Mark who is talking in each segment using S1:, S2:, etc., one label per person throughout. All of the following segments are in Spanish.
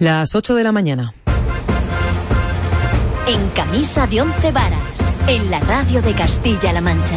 S1: Las 8 de la mañana.
S2: En camisa de once varas, en la radio de Castilla-La Mancha.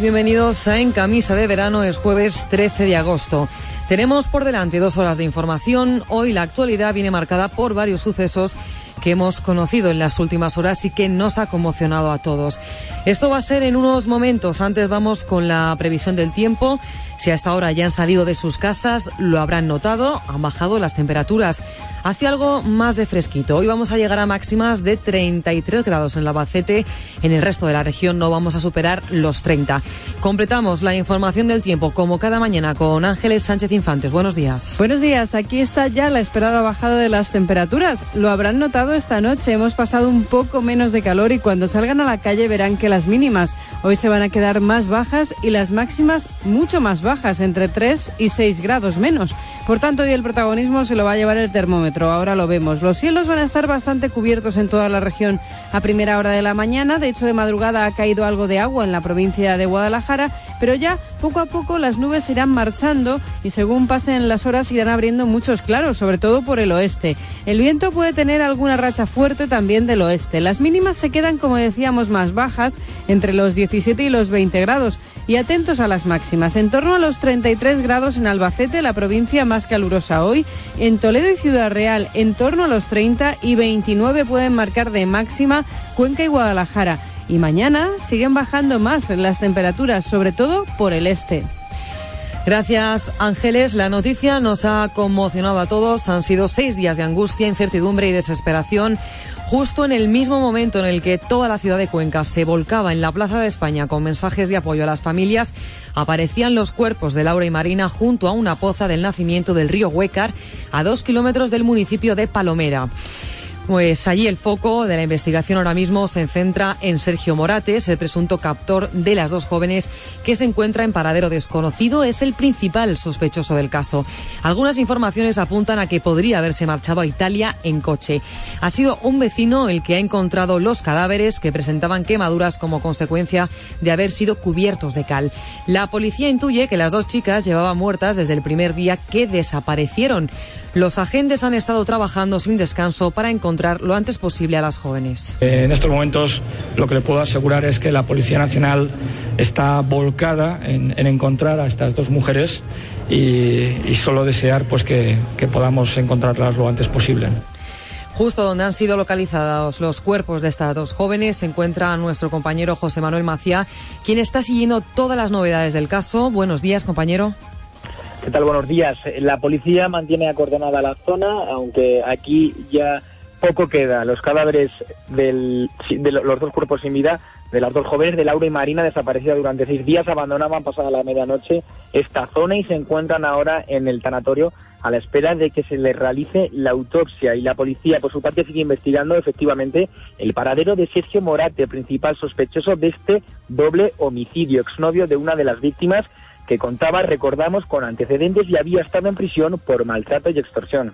S1: Bienvenidos a En Camisa de Verano, es jueves 13 de agosto. Tenemos por delante dos horas de información. Hoy la actualidad viene marcada por varios sucesos que hemos conocido en las últimas horas y que nos ha conmocionado a todos. Esto va a ser en unos momentos. Antes vamos con la previsión del tiempo. Si hasta ahora ya han salido de sus casas, lo habrán notado, han bajado las temperaturas. Hace algo más de fresquito. Hoy vamos a llegar a máximas de 33 grados en la Bacete. En el resto de la región no vamos a superar los 30. Completamos la información del tiempo como cada mañana con Ángeles Sánchez Infantes. Buenos días.
S3: Buenos días. Aquí está ya la esperada bajada de las temperaturas. Lo habrán notado esta noche. Hemos pasado un poco menos de calor y cuando salgan a la calle verán que mínimas hoy se van a quedar más bajas y las máximas mucho más bajas, entre 3 y 6 grados menos. Por tanto, hoy el protagonismo se lo va a llevar el termómetro. Ahora lo vemos. Los cielos van a estar bastante cubiertos en toda la región a primera hora de la mañana. De hecho, de madrugada ha caído algo de agua en la provincia de Guadalajara, pero ya poco a poco las nubes irán marchando y según pasen las horas irán abriendo muchos claros, sobre todo por el oeste. El viento puede tener alguna racha fuerte también del oeste. Las mínimas se quedan, como decíamos, más bajas, entre los 17 y los 20 grados. Y atentos a las máximas. En torno a los 33 grados en Albacete, la provincia más calurosa hoy. En Toledo y Ciudad Real, en torno a los 30 y 29 pueden marcar de máxima Cuenca y Guadalajara. Y mañana siguen bajando más las temperaturas, sobre todo por el este.
S1: Gracias, Ángeles. La noticia nos ha conmocionado a todos. Han sido seis días de angustia, incertidumbre y desesperación justo en el mismo momento en el que toda la ciudad de Cuenca se volcaba en la Plaza de España con mensajes de apoyo a las familias, aparecían los cuerpos de Laura y Marina junto a una poza del nacimiento del río Huécar, a dos kilómetros del municipio de Palomera. Pues allí el foco de la investigación ahora mismo se centra en Sergio Morates, el presunto captor de las dos jóvenes que se encuentra en paradero desconocido. Es el principal sospechoso del caso. Algunas informaciones apuntan a que podría haberse marchado a Italia en coche. Ha sido un vecino el que ha encontrado los cadáveres que presentaban quemaduras como consecuencia de haber sido cubiertos de cal. La policía intuye que las dos chicas llevaban muertas desde el primer día que desaparecieron. Los agentes han estado trabajando sin descanso para encontrar lo antes posible a las jóvenes.
S4: Eh, en estos momentos lo que le puedo asegurar es que la Policía Nacional está volcada en, encontrar a estas dos mujeres y, solo desear pues que, que podamos encontrarlas lo antes posible.
S1: Justo donde han sido localizados los cuerpos de estas dos jóvenes se encuentra nuestro compañero José Manuel Macía, quien está siguiendo todas las novedades del caso. Buenos días, compañero.
S5: Buenos días. La policía mantiene acordonada la zona, aunque aquí ya poco queda. Los cadáveres de los dos cuerpos sin vida de las dos jóvenes de Laura y Marina desaparecidas durante seis días abandonaban pasada la medianoche esta zona y se encuentran ahora en el tanatorio a la espera de que se les realice la autopsia y la policía por su parte sigue investigando efectivamente el paradero de Sergio Morate, principal sospechoso de este doble homicidio, exnovio de una de las víctimas que contaba, recordamos, con antecedentes y había estado en prisión por maltrato y extorsión.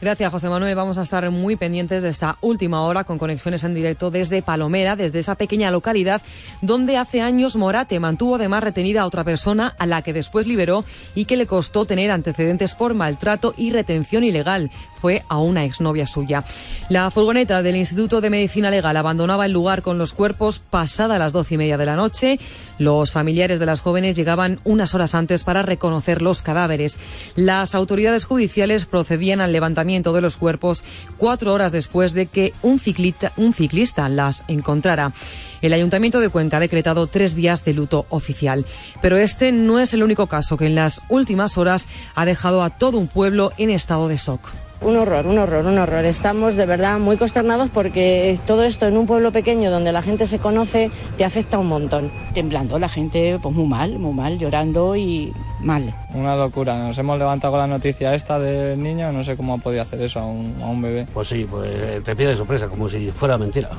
S1: Gracias, José Manuel. Vamos a estar muy pendientes de esta última hora con conexiones en directo desde Palomera, desde esa pequeña localidad donde hace años Morate mantuvo además retenida a otra persona a la que después liberó y que le costó tener antecedentes por maltrato y retención ilegal. Fue a una exnovia suya. La furgoneta del Instituto de Medicina Legal abandonaba el lugar con los cuerpos pasada las doce y media de la noche. Los familiares de las jóvenes llegaban unas horas antes para reconocer los cadáveres. Las autoridades judiciales procedían al levantamiento de los cuerpos cuatro horas después de que un ciclista, un ciclista las encontrara. El Ayuntamiento de Cuenca ha decretado tres días de luto oficial. Pero este no es el único caso que en las últimas horas ha dejado a todo un pueblo en estado de shock.
S6: Un horror, un horror, un horror. Estamos de verdad muy consternados porque todo esto en un pueblo pequeño donde la gente se conoce te afecta un montón.
S7: Temblando, la gente pues muy mal, muy mal, llorando y mal.
S8: Una locura, nos hemos levantado con la noticia esta del niño, no sé cómo ha podido hacer eso a un, a un bebé.
S9: Pues sí, pues te pide sorpresa, como si fuera mentira.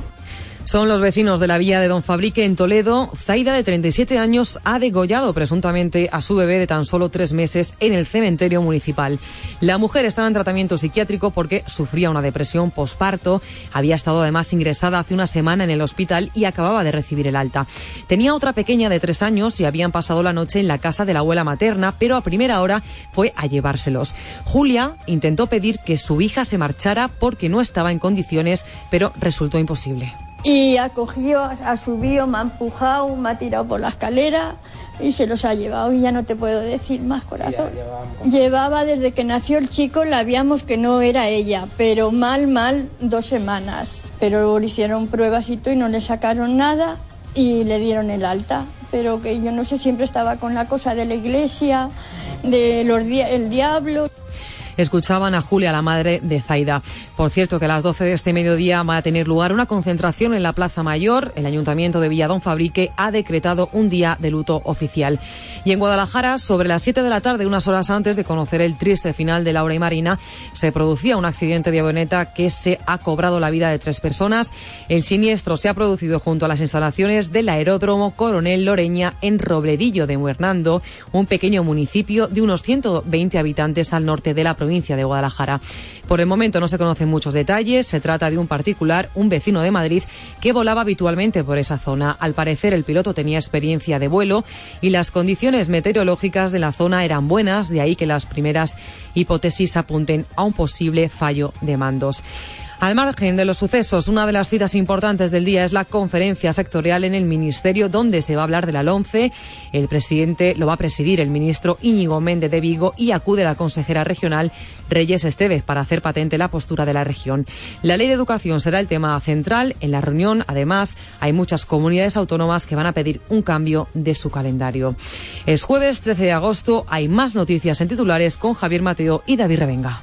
S1: Son los vecinos de la villa de Don Fabrique en Toledo. Zaida, de 37 años, ha degollado presuntamente a su bebé de tan solo tres meses en el cementerio municipal. La mujer estaba en tratamiento psiquiátrico porque sufría una depresión posparto. Había estado además ingresada hace una semana en el hospital y acababa de recibir el alta. Tenía otra pequeña de tres años y habían pasado la noche en la casa de la abuela materna, pero a primera hora fue a llevárselos. Julia intentó pedir que su hija se marchara porque no estaba en condiciones, pero resultó imposible.
S10: Y ha cogido, ha subido, me ha empujado, me ha tirado por la escalera y se los ha llevado. Y ya no te puedo decir más, corazón. Llevaba desde que nació el chico, la habíamos que no era ella, pero mal, mal, dos semanas. Pero le hicieron pruebas y todo y no le sacaron nada y le dieron el alta. Pero que yo no sé, siempre estaba con la cosa de la iglesia, de los el diablo
S1: escuchaban a Julia, la madre de Zaida. Por cierto, que a las 12 de este mediodía va a tener lugar una concentración en la Plaza Mayor. El Ayuntamiento de Villadón Fabrique ha decretado un día de luto oficial. Y en Guadalajara, sobre las 7 de la tarde, unas horas antes de conocer el triste final de Laura y Marina, se producía un accidente de avioneta que se ha cobrado la vida de tres personas. El siniestro se ha producido junto a las instalaciones del aeródromo Coronel Loreña en Robledillo de Muernando, un pequeño municipio de unos 120 habitantes al norte de la provincia provincia de Guadalajara. Por el momento no se conocen muchos detalles. Se trata de un particular, un vecino de Madrid, que volaba habitualmente por esa zona. Al parecer, el piloto tenía experiencia de vuelo y las condiciones meteorológicas de la zona eran buenas, de ahí que las primeras hipótesis apunten a un posible fallo de mandos. Al margen de los sucesos, una de las citas importantes del día es la conferencia sectorial en el Ministerio, donde se va a hablar de la LONCE. El presidente lo va a presidir el ministro Íñigo Méndez de Vigo y acude la consejera regional Reyes Estevez para hacer patente la postura de la región. La ley de educación será el tema central en la reunión. Además, hay muchas comunidades autónomas que van a pedir un cambio de su calendario. Es jueves 13 de agosto. Hay más noticias en titulares con Javier Mateo y David Revenga.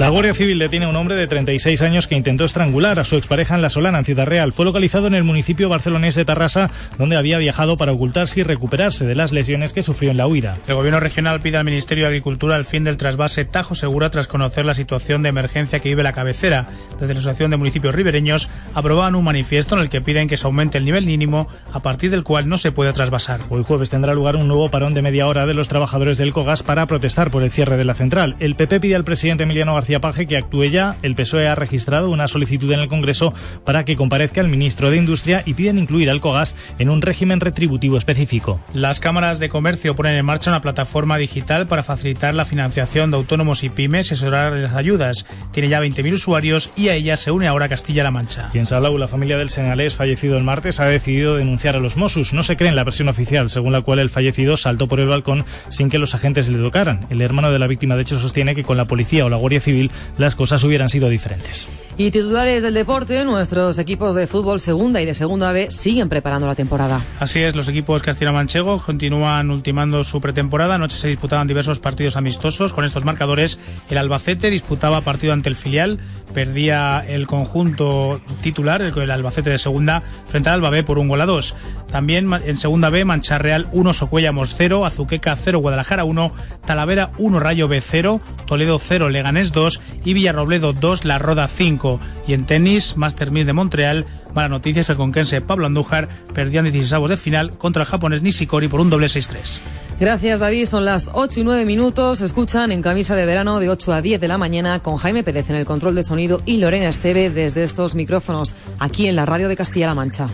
S11: La Guardia Civil detiene a un hombre de 36 años que intentó estrangular a su expareja en La Solana, en Ciudad Real. Fue localizado en el municipio barcelonés de Tarrasa, donde había viajado para ocultarse y recuperarse de las lesiones que sufrió en la huida.
S12: El gobierno regional pide al Ministerio de Agricultura el fin del trasvase Tajo Segura tras conocer la situación de emergencia que vive la cabecera. Desde la Asociación de Municipios Ribereños aprobaban un manifiesto en el que piden que se aumente el nivel mínimo a partir del cual no se puede trasvasar.
S11: Hoy jueves tendrá lugar un nuevo parón de media hora de los trabajadores del Cogas para protestar por el cierre de la central. El PP pide al presidente Emiliano García Paje que actúe ya. El PSOE ha registrado una solicitud en el Congreso para que comparezca el ministro de Industria y piden incluir al COGAS en un régimen retributivo específico.
S12: Las cámaras de comercio ponen en marcha una plataforma digital para facilitar la financiación de autónomos y pymes y asesorar las ayudas. Tiene ya 20.000 usuarios y a ella se une ahora Castilla-La Mancha.
S11: Y en Salau, la familia del senalés fallecido el martes ha decidido denunciar a los Mossos. No se cree en la versión oficial, según la cual el fallecido saltó por el balcón sin que los agentes le tocaran. El hermano de la víctima, de hecho, sostiene que con la policía o la Guardia Civil las cosas hubieran sido diferentes.
S1: Y titulares del deporte, nuestros equipos de fútbol segunda y de segunda B siguen preparando la temporada.
S12: Así es, los equipos castilla-manchego continúan ultimando su pretemporada. Anoche se disputaban diversos partidos amistosos. Con estos marcadores, el Albacete disputaba partido ante el filial, perdía el conjunto titular, el Albacete de segunda, frente al Alba B por un gol a dos. También en segunda B, Mancha Real 1, Socuellamos 0, Azuqueca 0, Guadalajara 1, Talavera 1, Rayo B 0, Toledo 0, Leganés 2 y Villarrobledo 2, La Roda 5. Y en tenis, Master 1000 de Montreal, Mala noticia es el conquense Pablo Andújar perdía en 16 avos de final contra el japonés Nishikori por un doble 6-3.
S1: Gracias David, son las 8 y 9 minutos, escuchan en camisa de verano de 8 a 10 de la mañana con Jaime Pérez en el control de sonido y Lorena Esteve desde estos micrófonos aquí en la radio de Castilla-La Mancha.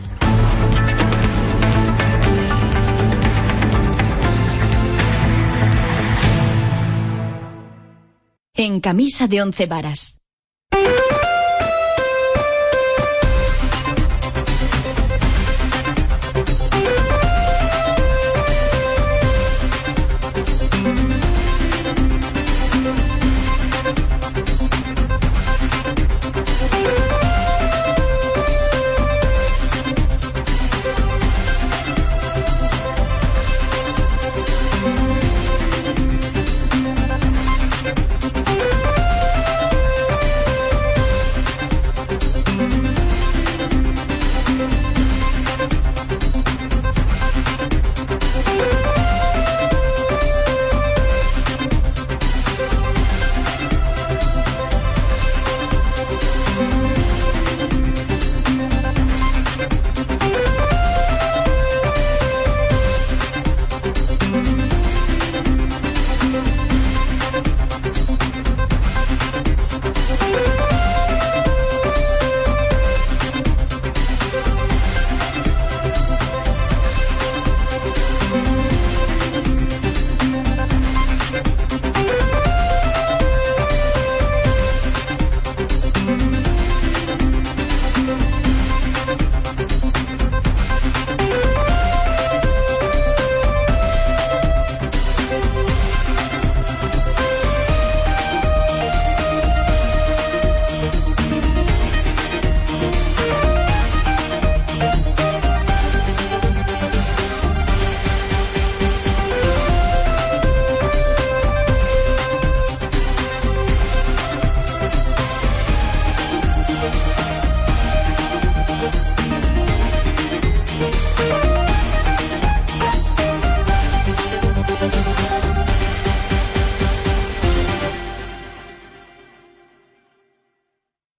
S2: En camisa de once varas.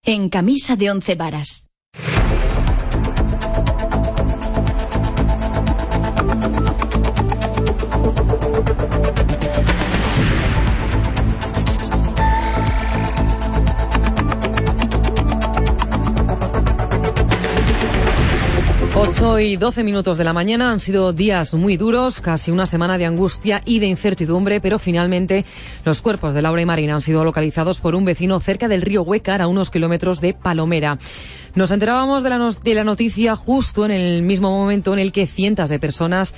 S2: En camisa de once varas.
S1: Ocho y doce minutos de la mañana han sido días muy duros, casi una semana de angustia y de incertidumbre, pero finalmente los cuerpos de Laura y Marina han sido localizados por un vecino cerca del río Huecar, a unos kilómetros de Palomera. Nos enterábamos de la noticia justo en el mismo momento en el que cientos de personas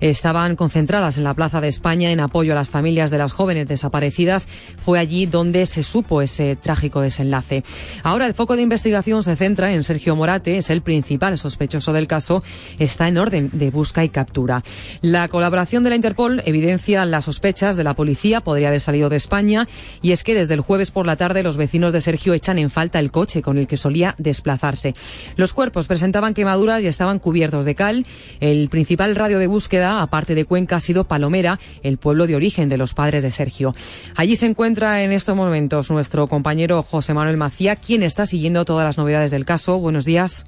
S1: estaban concentradas en la Plaza de España en apoyo a las familias de las jóvenes desaparecidas. Fue allí donde se supo ese trágico desenlace. Ahora el foco de investigación se centra en Sergio Morate, es el principal sospechoso del caso, está en orden de busca y captura. La colaboración de la Interpol evidencia las sospechas de la policía, podría haber salido de España, y es que desde el jueves por la tarde los vecinos de Sergio echan en falta el coche con el que solía desplazarse. Los cuerpos presentaban quemaduras y estaban cubiertos de cal. El principal radio de búsqueda, aparte de Cuenca, ha sido Palomera, el pueblo de origen de los padres de Sergio. Allí se encuentra en estos momentos nuestro compañero José Manuel Macía, quien está siguiendo todas las novedades del caso. Buenos días.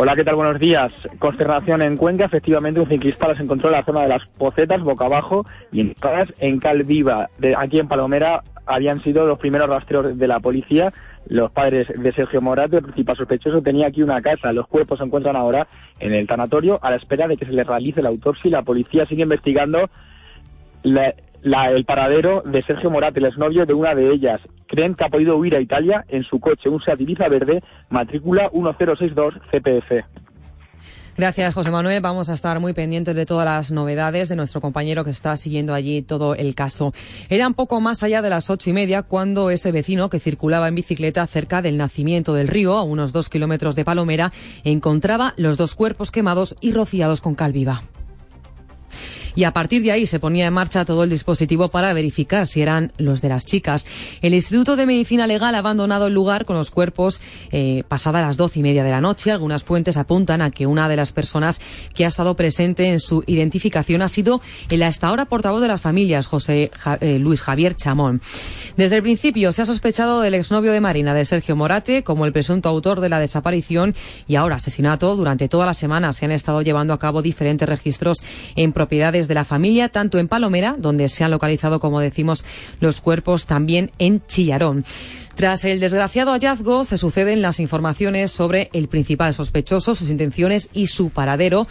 S5: Hola, ¿qué tal? Buenos días. Consternación en Cuenca. Efectivamente, un ciclista las encontró en la zona de las Pocetas, boca abajo, y en Calviva. De aquí en Palomera habían sido los primeros rastreos de la policía. Los padres de Sergio Morate, el principal sospechoso, tenía aquí una casa. Los cuerpos se encuentran ahora en el tanatorio a la espera de que se les realice la autopsia la policía sigue investigando la- la- el paradero de Sergio Morate, el exnovio de una de ellas. Creen que ha podido huir a Italia en su coche, un Seat Ibiza verde, matrícula 1062 CPF.
S1: Gracias, José Manuel. Vamos a estar muy pendientes de todas las novedades de nuestro compañero que está siguiendo allí todo el caso. Era un poco más allá de las ocho y media cuando ese vecino que circulaba en bicicleta cerca del nacimiento del río, a unos dos kilómetros de Palomera, encontraba los dos cuerpos quemados y rociados con cal viva. Y a partir de ahí se ponía en marcha todo el dispositivo para verificar si eran los de las chicas. El Instituto de Medicina Legal ha abandonado el lugar con los cuerpos eh, pasada las doce y media de la noche. Algunas fuentes apuntan a que una de las personas que ha estado presente en su identificación ha sido el hasta ahora portavoz de las familias, José Ja- eh, Luis Javier Chamón. Desde el principio se ha sospechado del exnovio de Marina, de Sergio Morate, como el presunto autor de la desaparición y ahora asesinato. Durante toda la semana se han estado llevando a cabo diferentes registros en propiedades de la familia, tanto en Palomera, donde se han localizado, como decimos, los cuerpos, también en Chillarón. Tras el desgraciado hallazgo, se suceden las informaciones sobre el principal sospechoso, sus intenciones y su paradero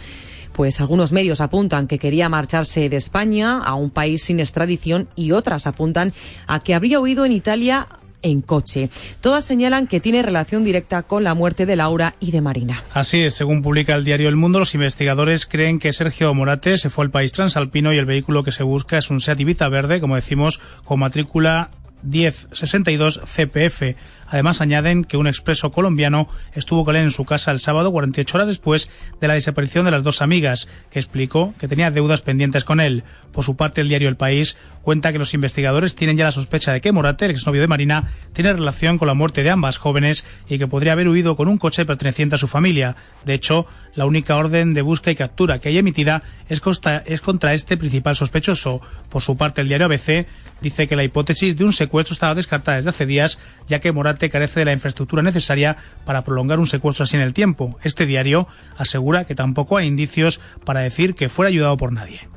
S1: pues algunos medios apuntan que quería marcharse de España a un país sin extradición y otras apuntan a que habría huido en Italia en coche. Todas señalan que tiene relación directa con la muerte de Laura y de Marina.
S12: Así es, según publica el diario El Mundo, los investigadores creen que Sergio Morate se fue al país transalpino y el vehículo que se busca es un Seat Ibiza verde, como decimos, con matrícula 1062 CPF. Además, añaden que un expreso colombiano estuvo con él en su casa el sábado, 48 horas después de la desaparición de las dos amigas, que explicó que tenía deudas pendientes con él. Por su parte, el diario El País cuenta que los investigadores tienen ya la sospecha de que Morate, el exnovio de Marina, tiene relación con la muerte de ambas jóvenes y que podría haber huido con un coche perteneciente a su familia. De hecho, la única orden de búsqueda y captura que hay emitida es, es contra este principal sospechoso. Por su parte, el diario ABC dice que la hipótesis de un secuestro estaba descartada desde hace días, ya que Morate carece de la infraestructura necesaria para prolongar un secuestro así en el tiempo. Este diario asegura que tampoco hay indicios para decir que fuera ayudado por nadie.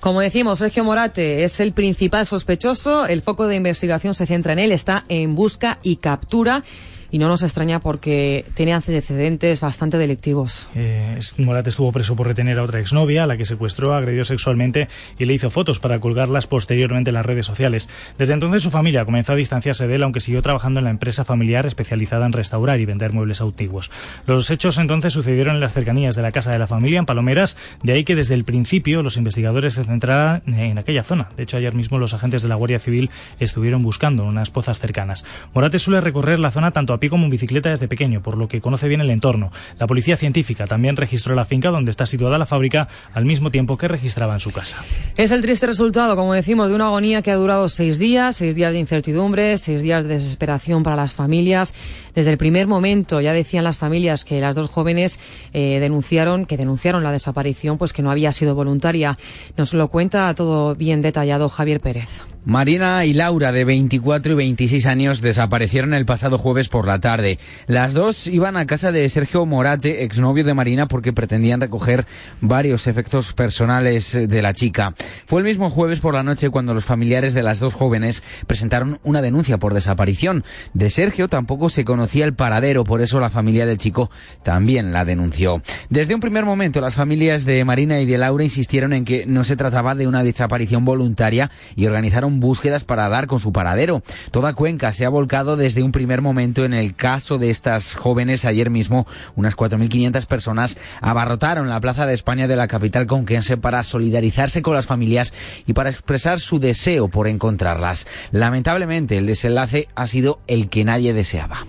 S1: Como decimos, Sergio Morate es el principal sospechoso. El foco de investigación se centra en él, está en busca y captura y no nos extraña porque tiene antecedentes bastante delictivos.
S11: Eh, Morat estuvo preso por retener a otra exnovia, a la que secuestró, agredió sexualmente y le hizo fotos para colgarlas posteriormente en las redes sociales. Desde entonces su familia comenzó a distanciarse de él, aunque siguió trabajando en la empresa familiar especializada en restaurar y vender muebles antiguos. Los hechos entonces sucedieron en las cercanías de la casa de la familia, en Palomeras, de ahí que desde el principio los investigadores se centraran en aquella zona. De hecho, ayer mismo los agentes de la Guardia Civil estuvieron buscando unas pozas cercanas. Morate suele recorrer la zona tanto a pie como en bicicleta desde pequeño, por lo que conoce bien el entorno. La policía científica también registró la finca donde está situada la fábrica al mismo tiempo que registraba en su casa.
S1: Es el triste resultado, como decimos, de una agonía que ha durado seis días, seis días de incertidumbre, seis días de desesperación para las familias. Desde el primer momento ya decían las familias que las dos jóvenes eh, denunciaron, que denunciaron la desaparición, pues que no había sido voluntaria. Nos lo cuenta todo bien detallado Javier Pérez.
S13: Marina y Laura, de 24 y 26 años, desaparecieron el pasado jueves por la tarde. Las dos iban a casa de Sergio Morate, exnovio de Marina, porque pretendían recoger varios efectos personales de la chica. Fue el mismo jueves por la noche cuando los familiares de las dos jóvenes presentaron una denuncia por desaparición. De Sergio tampoco se conocía el paradero, por eso la familia del chico también la denunció. Desde un primer momento, las familias de Marina y de Laura insistieron en que no se trataba de una desaparición voluntaria y organizaron búsquedas para dar con su paradero. Toda Cuenca se ha volcado desde un primer momento en el caso de estas jóvenes. Ayer mismo unas 4.500 personas abarrotaron la Plaza de España de la capital conquense para solidarizarse con las familias y para expresar su deseo por encontrarlas. Lamentablemente el desenlace ha sido el que nadie deseaba.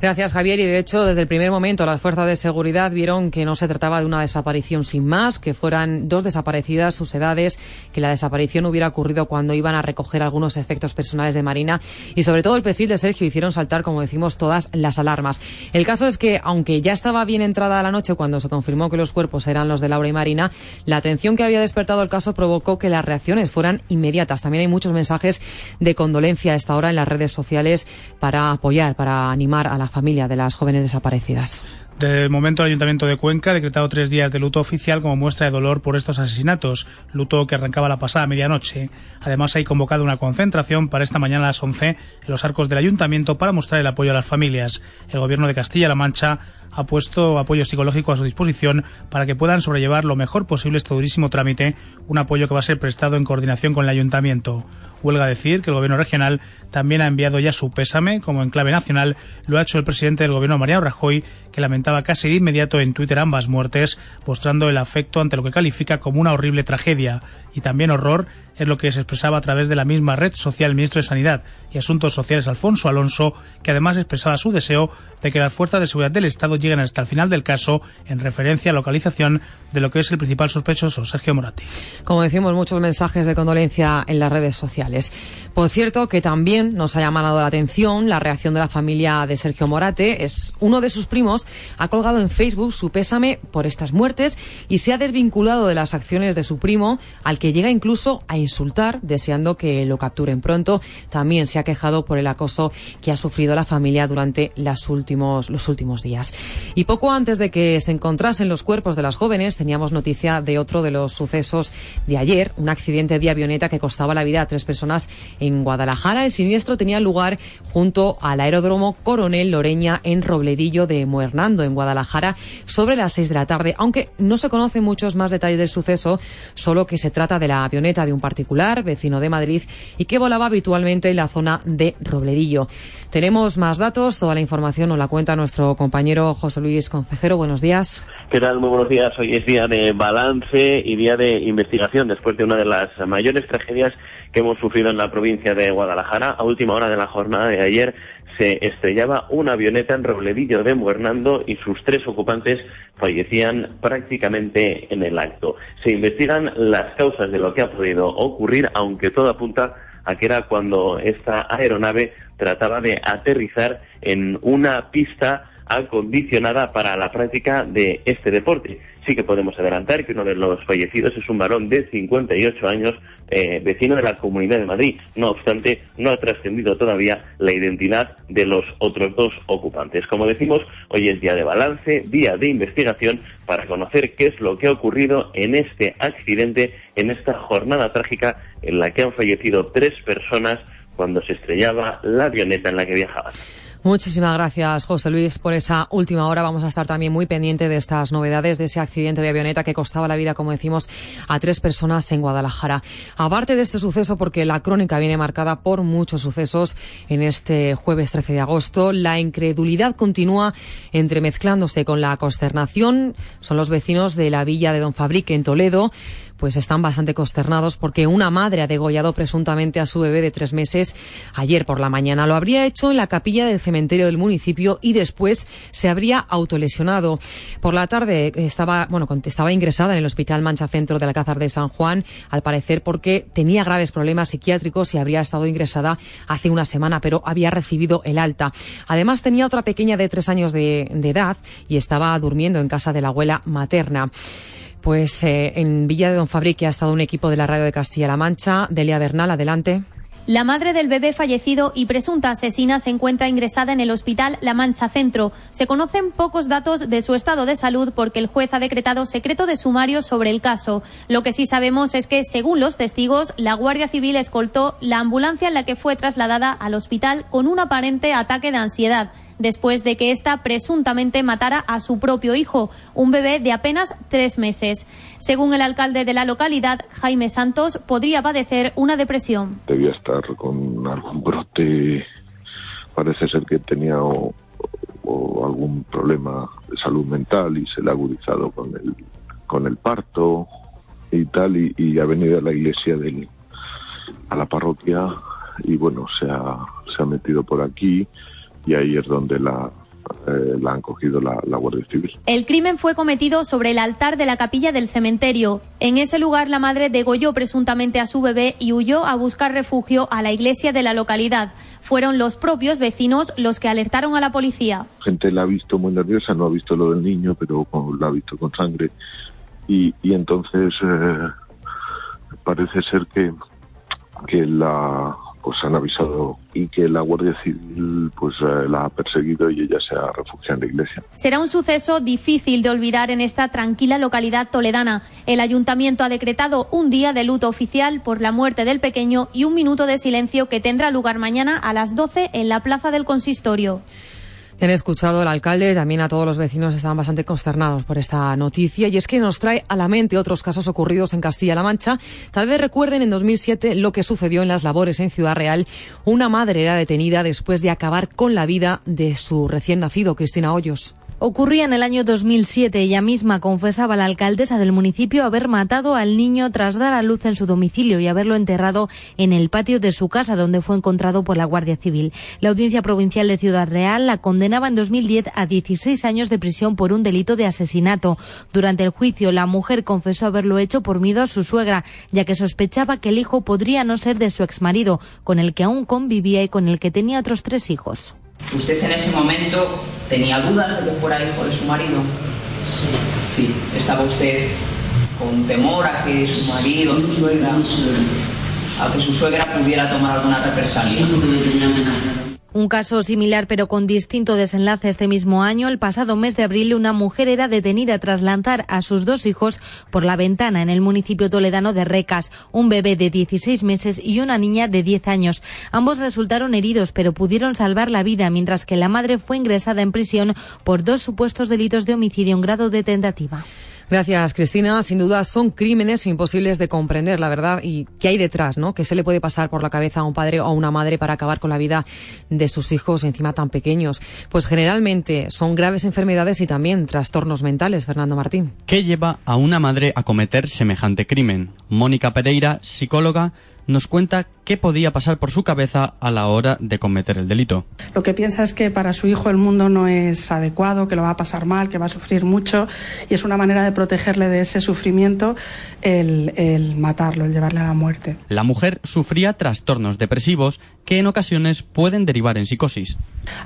S1: Gracias, Javier. Y de hecho, desde el primer momento, las fuerzas de seguridad vieron que no se trataba de una desaparición sin más, que fueran dos desaparecidas, sus edades, que la desaparición hubiera ocurrido cuando iban a recoger algunos efectos personales de Marina y, sobre todo, el perfil de Sergio hicieron saltar, como decimos, todas las alarmas. El caso es que, aunque ya estaba bien entrada la noche cuando se confirmó que los cuerpos eran los de Laura y Marina, la atención que había despertado el caso provocó que las reacciones fueran inmediatas. También hay muchos mensajes de condolencia a esta hora en las redes sociales para apoyar, para animar a la familia de las jóvenes desaparecidas.
S12: De momento, el Ayuntamiento de Cuenca ha decretado tres días de luto oficial como muestra de dolor por estos asesinatos, luto que arrancaba la pasada medianoche. Además, hay convocado una concentración para esta mañana a las 11 en los arcos del Ayuntamiento para mostrar el apoyo a las familias. El Gobierno de Castilla-La Mancha ha puesto apoyo psicológico a su disposición para que puedan sobrellevar lo mejor posible este durísimo trámite, un apoyo que va a ser prestado en coordinación con el Ayuntamiento. Huelga decir que el Gobierno regional también ha enviado ya su pésame, como en clave nacional lo ha hecho el presidente del Gobierno Mariano Rajoy, que lamentaba casi de inmediato en Twitter ambas muertes, mostrando el afecto ante lo que califica como una horrible tragedia. Y también horror es lo que se expresaba a través de la misma red social el ministro de Sanidad y Asuntos Sociales Alfonso Alonso, que además expresaba su deseo de que las fuerzas de seguridad del Estado lleguen hasta el final del caso en referencia a localización de lo que es el principal sospechoso, Sergio Moratti.
S1: Como decimos, muchos mensajes de condolencia en las redes sociales. Por cierto, que también nos ha llamado la atención la reacción de la familia de Sergio Morate. Es uno de sus primos ha colgado en Facebook su pésame por estas muertes y se ha desvinculado de las acciones de su primo, al que llega incluso a insultar, deseando que lo capturen pronto. También se ha quejado por el acoso que ha sufrido la familia durante las últimos, los últimos días. Y poco antes de que se encontrasen los cuerpos de las jóvenes, teníamos noticia de otro de los sucesos de ayer, un accidente de avioneta que costaba la vida a tres personas en Guadalajara. El siniestro tenía lugar junto al aeródromo Coronel Loreña en Robledillo de Muernando, en Guadalajara, sobre las seis de la tarde, aunque no se conocen muchos más detalles del suceso, solo que se trata de la avioneta de un particular, vecino de Madrid, y que volaba habitualmente en la zona de Robledillo. Tenemos más datos, toda la información nos la cuenta nuestro compañero José Luis Concejero. Buenos días.
S14: ¿Qué tal? Muy buenos días. Hoy es día de balance y día de investigación después de una de las mayores tragedias que hemos sufrido en la provincia de Guadalajara. A última hora de la jornada de ayer se estrellaba una avioneta en Robledillo de Muernando y sus tres ocupantes fallecían prácticamente en el acto. Se investigan las causas de lo que ha podido ocurrir, aunque todo apunta a que era cuando esta aeronave trataba de aterrizar en una pista acondicionada para la práctica de este deporte. Sí que podemos adelantar que uno de los fallecidos es un varón de 58 años, eh, vecino de la Comunidad de Madrid. No obstante, no ha trascendido todavía la identidad de los otros dos ocupantes. Como decimos, hoy es día de balance, día de investigación para conocer qué es lo que ha ocurrido en este accidente, en esta jornada trágica en la que han fallecido tres personas cuando se estrellaba la avioneta en la que viajaban.
S1: Muchísimas gracias, José Luis, por esa última hora. Vamos a estar también muy pendiente de estas novedades, de ese accidente de avioneta que costaba la vida, como decimos, a tres personas en Guadalajara. Aparte de este suceso, porque la crónica viene marcada por muchos sucesos en este jueves 13 de agosto, la incredulidad continúa entremezclándose con la consternación. Son los vecinos de la villa de Don Fabrique en Toledo pues están bastante consternados porque una madre ha degollado presuntamente a su bebé de tres meses ayer por la mañana. Lo habría hecho en la capilla del cementerio del municipio y después se habría autolesionado. Por la tarde estaba, bueno, estaba ingresada en el Hospital Mancha Centro del Alcázar de San Juan, al parecer porque tenía graves problemas psiquiátricos y habría estado ingresada hace una semana, pero había recibido el alta. Además tenía otra pequeña de tres años de, de edad y estaba durmiendo en casa de la abuela materna. Pues eh, en Villa de Don Fabrique ha estado un equipo de la radio de Castilla-La Mancha. Delia Bernal, adelante.
S15: La madre del bebé fallecido y presunta asesina se encuentra ingresada en el hospital La Mancha Centro. Se conocen pocos datos de su estado de salud porque el juez ha decretado secreto de sumario sobre el caso. Lo que sí sabemos es que, según los testigos, la Guardia Civil escoltó la ambulancia en la que fue trasladada al hospital con un aparente ataque de ansiedad después de que ésta presuntamente matara a su propio hijo, un bebé de apenas tres meses. Según el alcalde de la localidad, Jaime Santos, podría padecer una depresión.
S16: Debía estar con algún brote, parece ser que tenía o, algún problema de salud mental y se le ha agudizado con el, parto y tal, y, ha venido a la iglesia del, a la parroquia y bueno, se ha metido por aquí y ahí es donde la, eh, la han cogido la, la, Guardia Civil.
S15: El crimen fue cometido sobre el altar de la capilla del cementerio. En ese lugar la madre degolló presuntamente a su bebé y huyó a buscar refugio a la iglesia de la localidad. Fueron los propios vecinos los que alertaron a la policía.
S16: Gente la ha visto muy nerviosa, no ha visto lo del niño, pero la ha visto con sangre. Y, y entonces eh, parece ser que, que la pues han avisado y que la Guardia Civil pues eh, la ha perseguido y ella se ha refugiado en la iglesia.
S15: Será un suceso difícil de olvidar en esta tranquila localidad toledana. El ayuntamiento ha decretado un día de luto oficial por la muerte del pequeño y un minuto de silencio que tendrá lugar mañana a las 12 en la plaza del consistorio.
S1: Han escuchado al alcalde, también a todos los vecinos estaban bastante consternados por esta noticia y es que nos trae a la mente otros casos ocurridos en Castilla-La Mancha. Tal vez recuerden en 2007 lo que sucedió en las labores en Ciudad Real. Una madre era detenida después de acabar con la vida de su recién nacido, Cristina Hoyos.
S17: Ocurría en el año 2007. Ella misma confesaba a la alcaldesa del municipio haber matado al niño tras dar a luz en su domicilio y haberlo enterrado en el patio de su casa, donde fue encontrado por la Guardia Civil. La Audiencia Provincial de Ciudad Real la condenaba en 2010 a 16 años de prisión por un delito de asesinato. Durante el juicio, la mujer confesó haberlo hecho por miedo a su suegra, ya que sospechaba que el hijo podría no ser de su exmarido, con el que aún convivía y con el que tenía otros tres hijos.
S18: ¿Usted en ese momento tenía dudas de que fuera hijo de su marido? Sí. Sí, estaba usted con temor a que su marido, su suegra... a que su suegra pudiera tomar alguna represalia.
S17: Un caso similar pero con distinto desenlace este mismo año. El pasado mes de abril una mujer era detenida tras lanzar a sus dos hijos por la ventana en el municipio toledano de Recas, un bebé de 16 meses y una niña de 10 años. Ambos resultaron heridos pero pudieron salvar la vida mientras que la madre fue ingresada en prisión por dos supuestos delitos de homicidio en grado de tentativa.
S1: Gracias, Cristina. Sin duda son crímenes imposibles de comprender, la verdad, y qué hay detrás, ¿no? ¿Qué se le puede pasar por la cabeza a un padre o a una madre para acabar con la vida de sus hijos encima tan pequeños? Pues generalmente son graves enfermedades y también trastornos mentales, Fernando Martín.
S19: ¿Qué lleva a una madre a cometer semejante crimen? Mónica Pereira, psicóloga, nos cuenta qué podía pasar por su cabeza a la hora de cometer el delito.
S20: Lo que piensa es que para su hijo el mundo no es adecuado, que lo va a pasar mal, que va a sufrir mucho y es una manera de protegerle de ese sufrimiento el, matarlo, el llevarle a la muerte.
S19: La mujer sufría trastornos depresivos que en ocasiones pueden derivar en psicosis.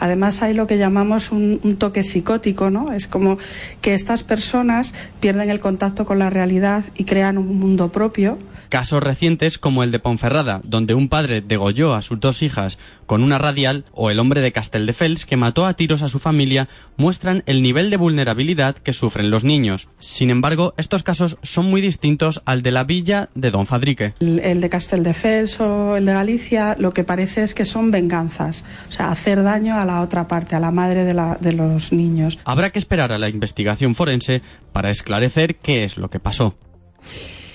S20: Además hay lo que llamamos un, un toque psicótico, ¿no? Es como que estas personas pierden el contacto con la realidad y crean un mundo propio
S19: Casos recientes como el de Ponferrada, donde un padre degolló a sus dos hijas con una radial, o el hombre de Casteldefels que mató a tiros a su familia, muestran el nivel de vulnerabilidad que sufren los niños. Sin embargo, estos casos son muy distintos al de la villa de Don Fadrique.
S20: El, de Casteldefels o el de Galicia, lo que parece es que son venganzas, o sea, hacer daño a la otra parte, a la madre de los niños.
S19: Habrá que esperar a la investigación forense para esclarecer qué es lo que pasó.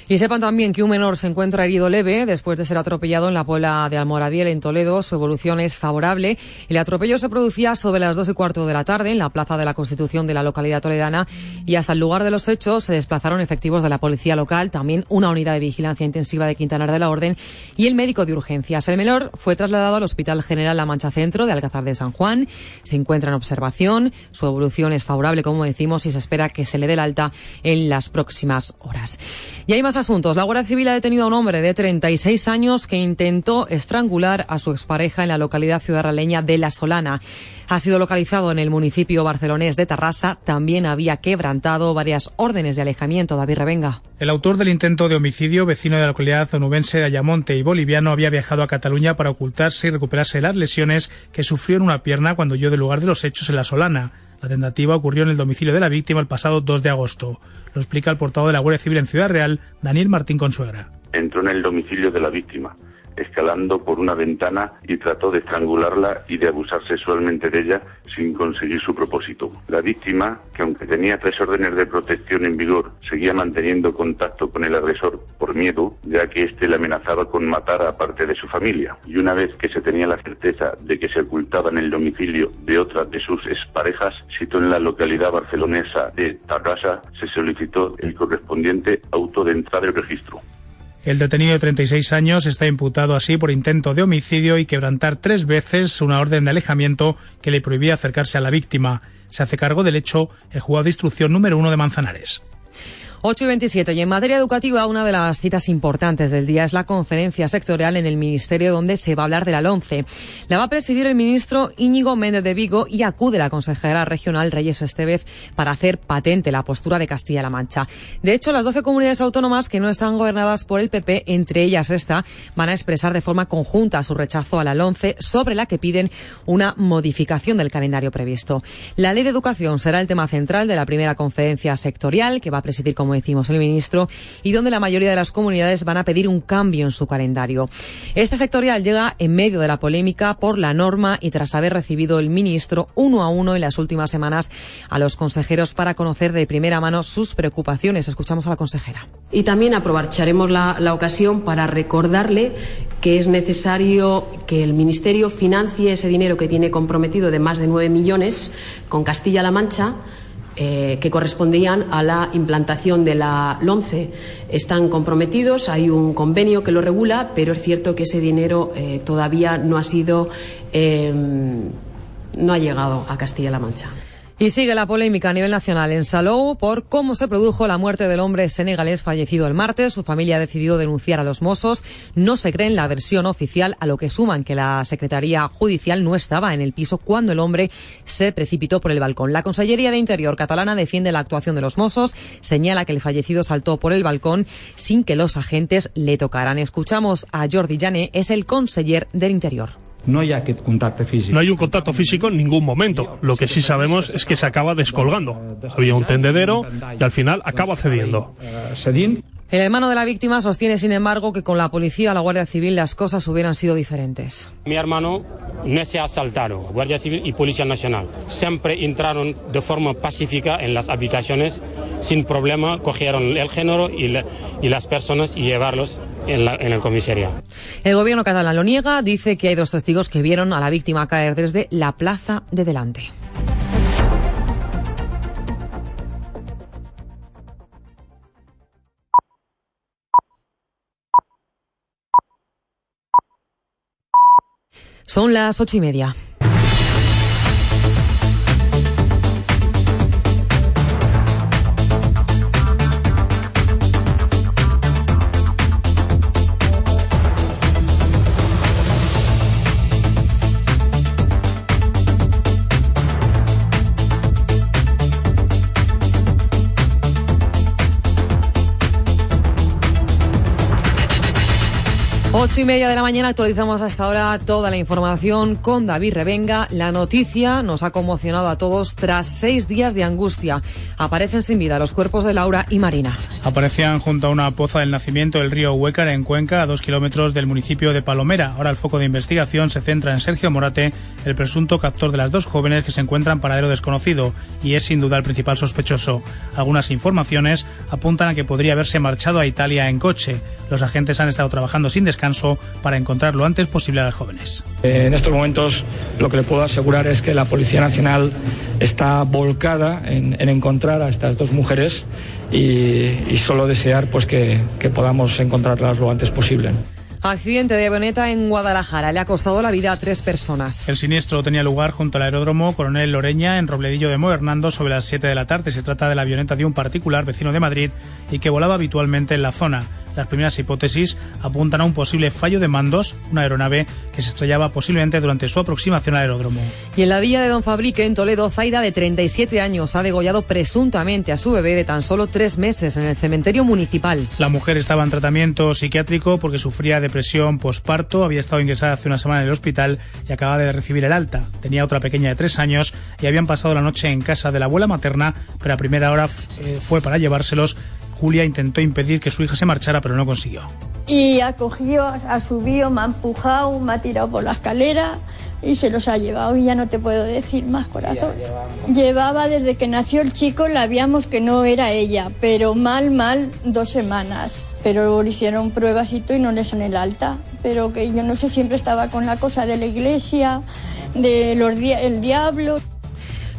S1: Y sepan también que un menor se encuentra herido leve después de ser atropellado en la puebla de Almoradiel, en Toledo. Su evolución es favorable. El atropello se producía sobre las dos y cuarto de la tarde en la Plaza de la Constitución de la localidad toledana y hasta el lugar de los hechos se desplazaron efectivos de la policía local, también una unidad de vigilancia intensiva de Quintanar de la Orden y el médico de urgencias. El menor fue trasladado al Hospital General La Mancha Centro de Alcázar de San Juan. Se encuentra en observación. Su evolución es favorable, como decimos, y se espera que se le dé el alta en las próximas horas. Y hay más asuntos. La Guardia Civil ha detenido a un hombre de 36 años que intentó estrangular a su expareja en la localidad ciudadraleña de La Solana. Ha sido localizado en el municipio barcelonés de Tarrasa. También había quebrantado varias órdenes de alejamiento. David Revenga.
S12: El autor del intento de homicidio, vecino de la localidad onubense de Ayamonte y boliviano, había viajado a Cataluña para ocultarse y recuperarse las lesiones que sufrió en una pierna cuando huyó del lugar de los hechos en La Solana. La tentativa ocurrió en el domicilio de la víctima el pasado 2 de agosto. Lo explica el portavoz de la Guardia Civil en Ciudad Real, Daniel Martín Consuegra.
S16: Entró en el domicilio de la víctima escalando por una ventana y trató de estrangularla y de abusar sexualmente de ella sin conseguir su propósito. La víctima, que aunque tenía tres órdenes de protección en vigor, seguía manteniendo contacto con el agresor por miedo, ya que éste le amenazaba con matar a parte de su familia. Y una vez que se tenía la certeza de que se ocultaba en el domicilio de otra de sus exparejas, situó en la localidad barcelonesa de Tarrasa, se solicitó el correspondiente auto de entrada y registro.
S12: El detenido de 36 años está imputado así por intento de homicidio y quebrantar tres veces una orden de alejamiento que le prohibía acercarse a la víctima. Se hace cargo del hecho el juzgado de instrucción número uno de Manzanares.
S1: 8 y 27. Y en materia educativa, una de las citas importantes del día es la conferencia sectorial en el Ministerio donde se va a hablar de la LONCE. La va a presidir el ministro Íñigo Méndez de Vigo y acude la consejera regional Reyes Estevez para hacer patente la postura de Castilla-La Mancha. De hecho, las 12 comunidades autónomas que no están gobernadas por el PP, entre ellas esta, van a expresar de forma conjunta su rechazo a la LONCE sobre la que piden una modificación del calendario previsto. La ley de educación será el tema central de la primera conferencia sectorial que va a presidir como decimos el ministro, y donde la mayoría de las comunidades van a pedir un cambio en su calendario. Este sectorial llega en medio de la polémica por la norma y tras haber recibido el ministro uno a uno en las últimas semanas a los consejeros para conocer de primera mano sus preocupaciones. Escuchamos a la consejera.
S21: Y también aprovecharemos la, la ocasión para recordarle que es necesario que el Ministerio financie ese dinero que tiene comprometido de más de nueve millones con Castilla-La Mancha eh, que correspondían a la implantación de la LONCE. Están comprometidos, hay un convenio que lo regula, pero es cierto que ese dinero eh, todavía no ha sido, eh, no ha llegado a Castilla-La Mancha.
S1: Y sigue la polémica a nivel nacional en Salou por cómo se produjo la muerte del hombre senegalés fallecido el martes. Su familia ha decidido denunciar a los Mossos. No se cree en la versión oficial, a lo que suman que la Secretaría Judicial no estaba en el piso cuando el hombre se precipitó por el balcón. La Consellería de Interior catalana defiende la actuación de los Mossos, señala que el fallecido saltó por el balcón sin que los agentes le tocaran. Escuchamos a Jordi Llané, es el conseller del Interior.
S22: No hay contacto físico.
S23: No hay un contacto físico en ningún momento. Lo que sí sabemos es que se acaba descolgando. Había un tendedero y al final acaba cediendo.
S1: El hermano de la víctima sostiene, sin embargo, que con la policía o la Guardia Civil las cosas hubieran sido diferentes.
S22: Mi hermano no se asaltaron, Guardia Civil y Policía Nacional. Siempre entraron de forma pacífica en las habitaciones, sin problema, cogieron el género y, y las personas y llevarlos en, la, en el.
S1: El gobierno catalán lo niega, dice que hay dos testigos que vieron a la víctima caer desde la plaza de delante. Son las ocho y media. Y media de la mañana actualizamos hasta ahora toda la información con David Revenga. La noticia nos ha conmocionado a todos tras seis días de angustia. Aparecen sin vida los cuerpos de Laura y Marina.
S12: Aparecían junto a una poza del nacimiento del río Huécar en Cuenca, a dos kilómetros del municipio de Palomera. Ahora el foco de investigación se centra en Sergio Morate, el presunto captor de las dos jóvenes que se encuentran paradero desconocido y es sin duda el principal sospechoso. Algunas informaciones apuntan a que podría haberse marchado a Italia en coche. Los agentes han estado trabajando sin descanso para encontrar lo antes posible a las jóvenes.
S4: En estos momentos lo que le puedo asegurar es que la Policía Nacional está volcada en, en encontrar a estas dos mujeres y, y solo desear pues que, que podamos encontrarlas lo antes posible.
S1: Accidente de avioneta en Guadalajara. Le ha costado la vida a tres personas.
S12: El siniestro tenía lugar junto al aeródromo Coronel Loreña en Robledillo de Hernando sobre las 7 de la tarde. Se trata de la avioneta de un particular vecino de Madrid y que volaba habitualmente en la zona. Las primeras hipótesis apuntan a un posible fallo de mandos, una aeronave que se estrellaba posiblemente durante su aproximación al aeródromo.
S1: Y en la villa de Don Fabrique, en Toledo, Zaida, de 37 años, ha degollado presuntamente a su bebé de tan solo tres meses en el cementerio municipal.
S12: La mujer estaba en tratamiento psiquiátrico porque sufría depresión posparto, había estado ingresada hace una semana en el hospital y acababa de recibir el alta. Tenía otra pequeña de tres años y habían pasado la noche en casa de la abuela materna, pero a primera hora eh, fue para llevárselos Julia intentó impedir que su hija se marchara, pero no consiguió.
S10: Y ha cogido, ha subido, me ha empujado, me ha tirado por la escalera y se los ha llevado. Y ya no te puedo decir más, corazón. Llevaba desde que nació el chico, la habíamos que no era ella, pero mal, mal, dos semanas. Pero le hicieron pruebas y todo y no le son el alta. Pero que yo no sé, siempre estaba con la cosa de la iglesia, de los el diablo.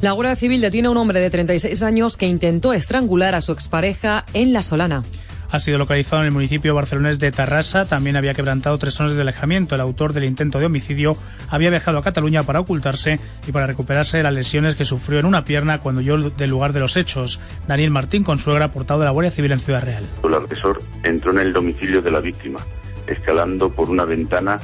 S1: La Guardia Civil detiene a un hombre de 36 años que intentó estrangular a su expareja en La Solana.
S12: Ha sido localizado en el municipio barcelonés de Tarrasa. También había quebrantado tres zonas de alejamiento. El autor del intento de homicidio había viajado a Cataluña para ocultarse y para recuperarse de las lesiones que sufrió en una pierna cuando huyó del lugar de los hechos. Daniel Martín Consuegra, portado de la Guardia Civil en Ciudad Real.
S24: El agresor entró en el domicilio de la víctima, escalando por una ventana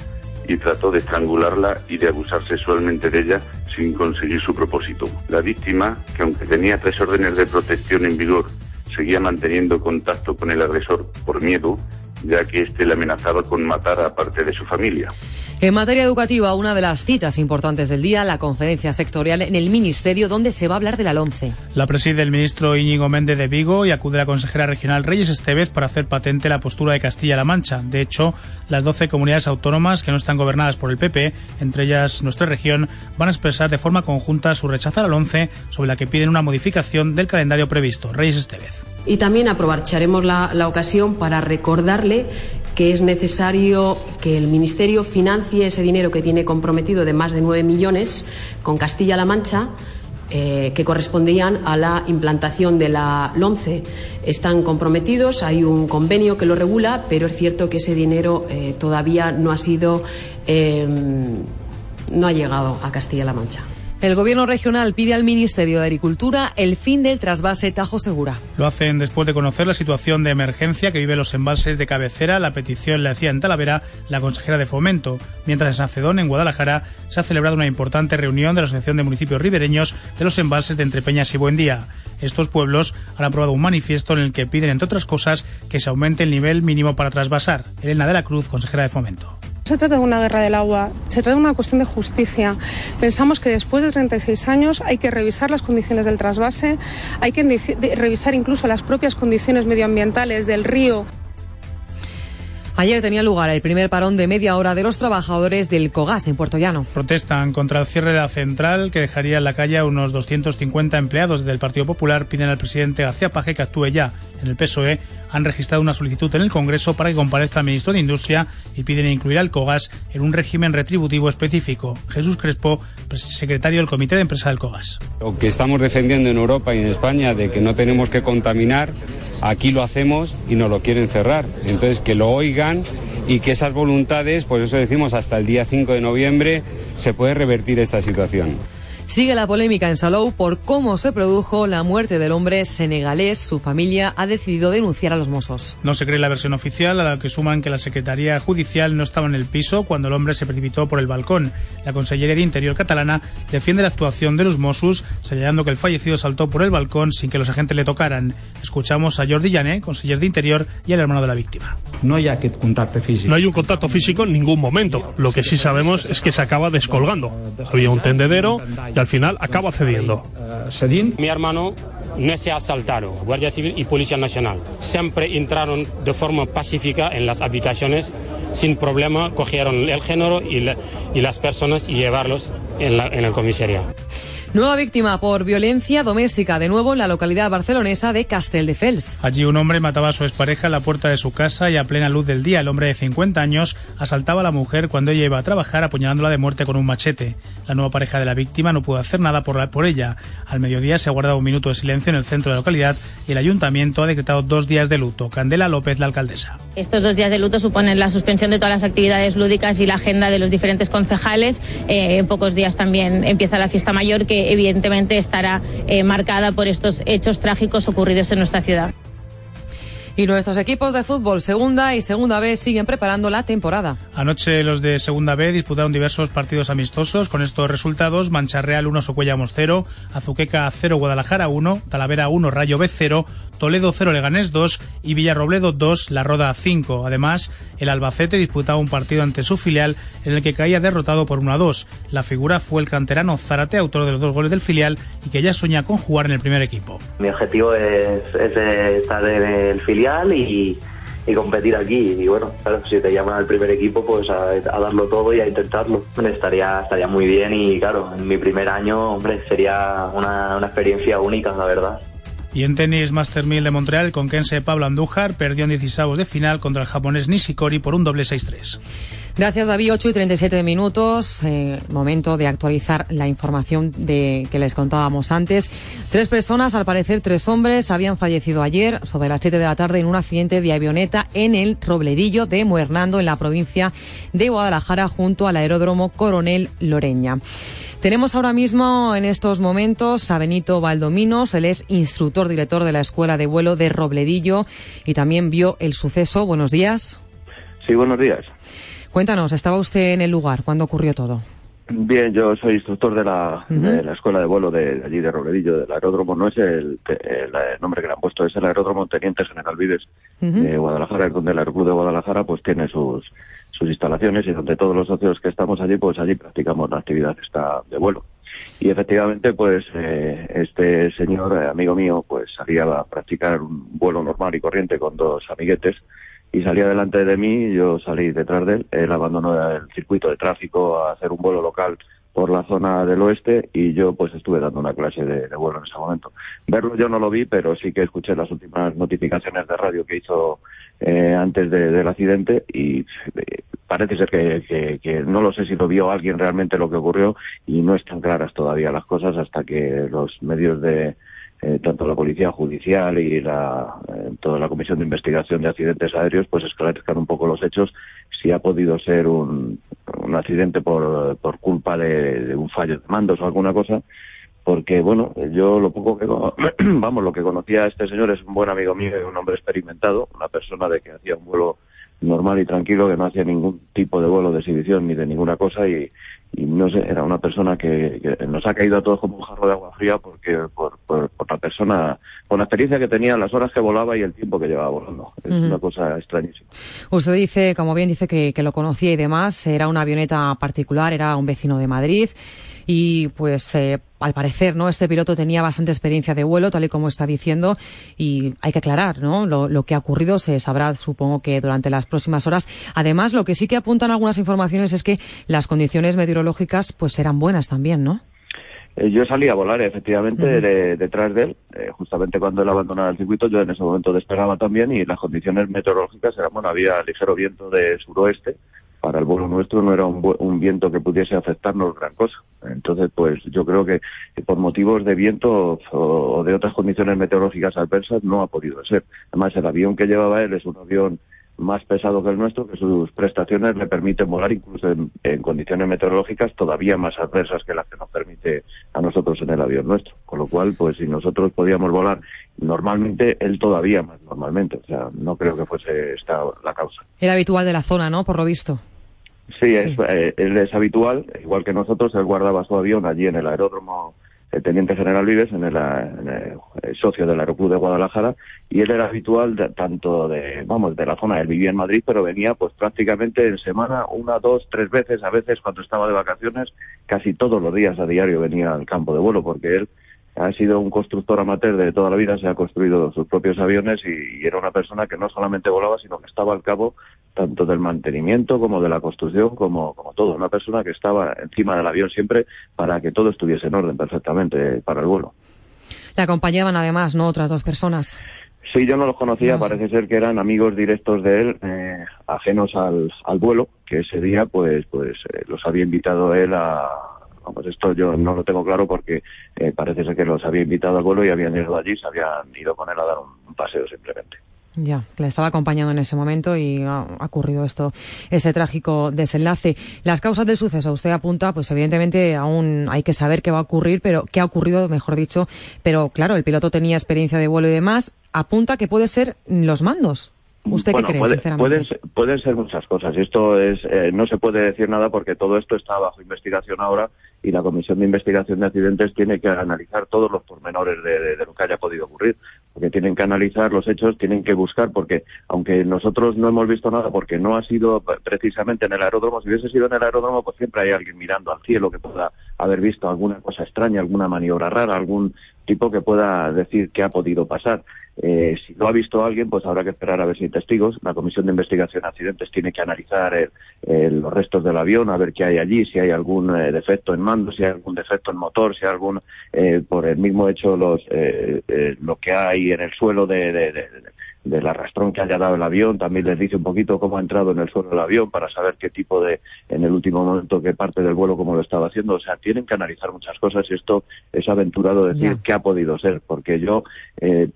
S24: y trató de estrangularla y de abusar sexualmente de ella sin conseguir su propósito. La víctima, que aunque tenía tres órdenes de protección en vigor, seguía manteniendo contacto con el agresor por miedo, ya que éste le amenazaba con matar a parte de su familia.
S1: En materia educativa, una de las citas importantes del día, la conferencia sectorial en el Ministerio, donde se va a hablar de la LONCE.
S12: La preside el ministro Íñigo Méndez de Vigo y acude la consejera regional Reyes Estevez para hacer patente la postura de Castilla-La Mancha. De hecho, las 12 comunidades autónomas que no están gobernadas por el PP, entre ellas nuestra región, van a expresar de forma conjunta su rechazo a la LONCE, sobre la que piden una modificación del calendario previsto. Reyes Estevez.
S21: Y también aprovecharemos la, la ocasión para recordarle que es necesario que el Ministerio financie ese dinero que tiene comprometido de más de 9 millones con Castilla-La Mancha. Eh, que correspondían a la implantación de la LONCE. Están comprometidos, hay un convenio que lo regula, pero es cierto que ese dinero eh, todavía no ha sido, eh, no ha llegado a Castilla-La Mancha.
S1: El gobierno regional pide al Ministerio de Agricultura el fin del trasvase Tajo Segura.
S12: Lo hacen después de conocer la situación de emergencia que viven los embalses de cabecera. La petición le hacía en Talavera la consejera de Fomento. Mientras en Sacedón, en Guadalajara, se ha celebrado una importante reunión de la Asociación de Municipios Ribereños de los embalses de Entrepeñas y Buendía. Estos pueblos han aprobado un manifiesto en el que piden, entre otras cosas, que se aumente el nivel mínimo para trasvasar. Elena de la Cruz, consejera de Fomento
S25: se trata de una guerra del agua, se trata de una cuestión de justicia. Pensamos que después de 36 años hay que revisar las condiciones del trasvase, hay que revisar incluso las propias condiciones medioambientales del río.
S1: Ayer tenía lugar el primer parón de media hora de los trabajadores del COGAS en Puerto Llano.
S12: Protestan contra el cierre de la central que dejaría en la calle a unos 250 empleados del Partido Popular. Piden al presidente García Paje que actúe ya. En el PSOE han registrado una solicitud en el Congreso para que comparezca el ministro de Industria y piden incluir al COGAS en un régimen retributivo específico. Jesús Crespo, secretario del Comité de Empresa del COGAS.
S26: Lo que estamos defendiendo en Europa y en España de que no tenemos que contaminar Aquí lo hacemos y no lo quieren cerrar. Entonces, que lo y que esas voluntades, por eso decimos hasta el día 5 de noviembre, se puede revertir esta situación.
S1: Sigue la polémica en Salou por cómo se produjo la muerte del hombre senegalés. Su familia ha decidido denunciar a los mozos.
S12: No se cree la versión oficial, a la que suman que la Secretaría Judicial no estaba en el piso cuando el hombre se precipitó por el balcón. La Consellería de Interior catalana defiende la actuación de los Mossos, señalando que el fallecido saltó por el balcón sin que los agentes le tocaran. Escuchamos a Jordi Llané, conseller de Interior y al hermano de la víctima.
S27: No hay contacto físico.
S23: No hay un contacto físico en ningún momento. Lo que sí sabemos es que se acaba descolgando. Había un tendedero al final acaba cediendo.
S22: Mi hermano no se asaltaron, Guardia Civil y Policía Nacional. Siempre entraron de forma pacífica en las habitaciones, sin problema, cogieron el género y, y las personas y llevarlos en, la, en el comisaría.
S1: Nueva víctima por violencia doméstica, de nuevo en la localidad barcelonesa de Castelldefels.
S12: Allí un hombre mataba a su expareja en la puerta de su casa y a plena luz del día el hombre de 50 años asaltaba a la mujer cuando ella iba a trabajar apuñalándola de muerte con un machete. La nueva pareja de la víctima no pudo hacer nada por, por ella. Al mediodía se ha guardado un minuto de silencio en el centro de la localidad y el ayuntamiento ha decretado dos días de luto. Candela López, la alcaldesa.
S28: Estos dos días de luto suponen la suspensión de todas las actividades lúdicas y la agenda de los diferentes concejales. Eh, en pocos días también empieza la fiesta mayor que evidentemente estará eh, marcada por estos hechos trágicos ocurridos en nuestra ciudad.
S1: Y nuestros equipos de fútbol, segunda y segunda B, siguen preparando la temporada.
S12: Anoche los de segunda B disputaron diversos partidos amistosos. Con estos resultados, Mancharreal 1, Socuellamos 0, Azuqueca 0, Guadalajara 1, Talavera 1, Rayo B 0, Toledo 0, Leganés 2 y Villarrobledo 2, La Roda 5. Además, el Albacete disputaba un partido ante su filial en el que caía derrotado por 1 a 2. La figura fue el canterano Zarate, autor de los dos goles del filial y que ya sueña con jugar en el primer equipo.
S29: Mi objetivo es, es estar en el filial y, competir aquí. Y bueno, claro, si te llaman al primer equipo, pues a, darlo todo y a intentarlo. Estaría, estaría muy bien y claro, en mi primer año, hombre, sería una, una experiencia única, la verdad.
S12: Y en tenis Master 1000 de Montreal, el conquense Pablo Andújar perdió en 16 de final contra el japonés Nishikori por un doble 6-3.
S1: Gracias, David. 8 y 37 minutos. Eh, momento de actualizar la información de que les contábamos antes. Tres personas, al parecer tres hombres, habían fallecido ayer sobre las 7 de la tarde en un accidente de avioneta en el Robledillo de Muernando, en la provincia de Guadalajara, junto al aeródromo Coronel Loreña. Tenemos ahora mismo en estos momentos a Benito Valdominos, él es instructor director de la Escuela de Vuelo de Robledillo y también vio el suceso. Buenos días.
S16: Sí, buenos días.
S1: Cuéntanos, ¿estaba usted en el lugar? ¿Cuándo ocurrió todo?
S16: Bien, yo soy instructor de la, de la escuela de vuelo de, allí de Robledillo, del aeródromo. No es el, nombre que le han puesto, es el aeródromo Teniente General Vives de Guadalajara, donde el Aeroclub de Guadalajara pues tiene sus, sus instalaciones y donde todos los socios que estamos allí, pues allí practicamos la actividad esta de vuelo. Y efectivamente, pues eh, este señor, eh, amigo mío, pues salía a practicar un vuelo normal y corriente con dos amiguetes y salía delante de mí, yo salí detrás de él, él abandonó el circuito de tráfico a hacer un vuelo local por la zona del oeste y yo pues estuve dando una clase de, vuelo en ese momento. Verlo yo no lo vi, pero sí que escuché las últimas notificaciones de radio que hizo eh, antes del accidente y eh, parece ser que, no lo sé si lo vio alguien realmente lo que ocurrió y no están claras todavía las cosas hasta que los medios de eh, tanto la policía judicial y la, toda la comisión de investigación de accidentes aéreos pues esclarezcan un poco los hechos si ha podido ser un un accidente por, por culpa de, de un fallo de mandos o alguna cosa, porque bueno, yo lo poco que vamos, lo que conocía a este señor es un buen amigo mío, un hombre experimentado, una persona de que hacía un vuelo normal y tranquilo, que no hacía ningún tipo de vuelo de exhibición ni de ninguna cosa y, y no sé, era una persona que, que nos ha caído a todos como un jarro de agua fría porque por, por, por la persona, por la experiencia que tenía, las horas que volaba y el tiempo que llevaba volando. Es una cosa extrañísima.
S1: Usted dice, como bien dice, que, que lo conocía y demás, era una avioneta particular, era un vecino de Madrid y pues eh, al parecer, ¿no? Este piloto tenía bastante experiencia de vuelo, tal y como está diciendo, y hay que aclarar, ¿no? Lo, lo que ha ocurrido se sabrá, supongo que durante las próximas horas. Además, lo que sí que apuntan algunas informaciones es que las condiciones meteorológicas pues eran buenas también, ¿no?
S16: Eh, yo salí a volar, efectivamente, de- detrás de él, eh, justamente cuando él abandonaba el circuito, yo en ese momento despegaba también y las condiciones meteorológicas eran, bueno, había ligero viento de suroeste, para el vuelo nuestro no era un, un viento que pudiese afectarnos gran cosa. Entonces, pues yo creo que por motivos de viento o, o de otras condiciones meteorológicas adversas no ha podido ser. Además, el avión que llevaba él es un avión más pesado que el nuestro, que sus prestaciones le permiten volar incluso en, en condiciones meteorológicas todavía más adversas que las que nos permite a nosotros en el avión nuestro. Con lo cual, pues si nosotros podíamos volar normalmente, él todavía más normalmente. O sea, no creo que fuese esta la causa.
S1: Era habitual de la zona, ¿no? Por lo visto.
S16: Sí, es, eh, él es habitual, igual que nosotros, él guardaba su avión allí en el aeródromo el Teniente General Vives, en el, eh, en el, eh, socio del Aeroclub de Guadalajara, y él era habitual de- tanto de, vamos, de la zona, él vivía en Madrid, pero venía pues prácticamente en semana, una, dos, tres veces, a veces cuando estaba de vacaciones, casi todos los días a diario venía al campo de vuelo, porque él ha sido un constructor amateur de toda la vida, se ha construido sus propios aviones y era una persona que no solamente volaba, sino que estaba al cabo tanto del mantenimiento como de la construcción, como, como todo. Una persona que estaba encima del avión siempre para que todo estuviese en orden perfectamente para el vuelo.
S1: Le acompañaban además, ¿no? Otras dos personas.
S16: Sí, yo no los conocía,
S1: No
S16: parece ser que eran amigos directos de él, eh, ajenos al, al vuelo, que ese día pues pues eh, los había invitado él a... Vamos, esto yo no lo tengo claro porque eh, parece ser que los había invitado al vuelo y habían ido allí, se habían ido con él a dar un, un paseo simplemente.
S1: Ya, que le estaba acompañando en ese momento y ha, ocurrido esto, ese trágico desenlace. Las causas del suceso, usted apunta, pues evidentemente aún hay que saber qué va a ocurrir, pero qué ha ocurrido, mejor dicho. Pero claro, el piloto tenía experiencia de vuelo y demás. Apunta que puede ser los mandos. ¿Usted
S16: Bueno,
S1: qué cree,
S16: puede-
S1: sinceramente?
S16: pueden, ser- pueden ser muchas cosas. Esto es, eh, no se puede decir nada porque todo esto está bajo investigación ahora y la Comisión de Investigación de Accidentes tiene que analizar todos los pormenores de, lo que haya podido ocurrir. Porque tienen que analizar los hechos, tienen que buscar, porque aunque nosotros no hemos visto nada, porque no ha sido precisamente en el aeródromo, si hubiese sido en el aeródromo, pues siempre hay alguien mirando al cielo que pueda haber visto alguna cosa extraña, alguna maniobra rara, algún tipo que pueda decir qué ha podido pasar. Eh, si lo ha visto alguien, pues habrá que esperar a ver si hay testigos. La Comisión de Investigación de Accidentes tiene que analizar el- el- los restos del avión, a ver qué hay allí, si hay algún eh, defecto en mando, si hay algún defecto en motor, si hay algún, eh, por el mismo hecho, los, eh, eh, lo que hay en el suelo de, de- de- del arrastrón que haya dado el avión, también les dice un poquito cómo ha entrado en el suelo el avión para saber qué tipo de, en el último momento, qué parte del vuelo, cómo lo estaba haciendo. O sea, tienen que analizar muchas cosas y esto es aventurado decir qué ha podido ser, porque yo, eh,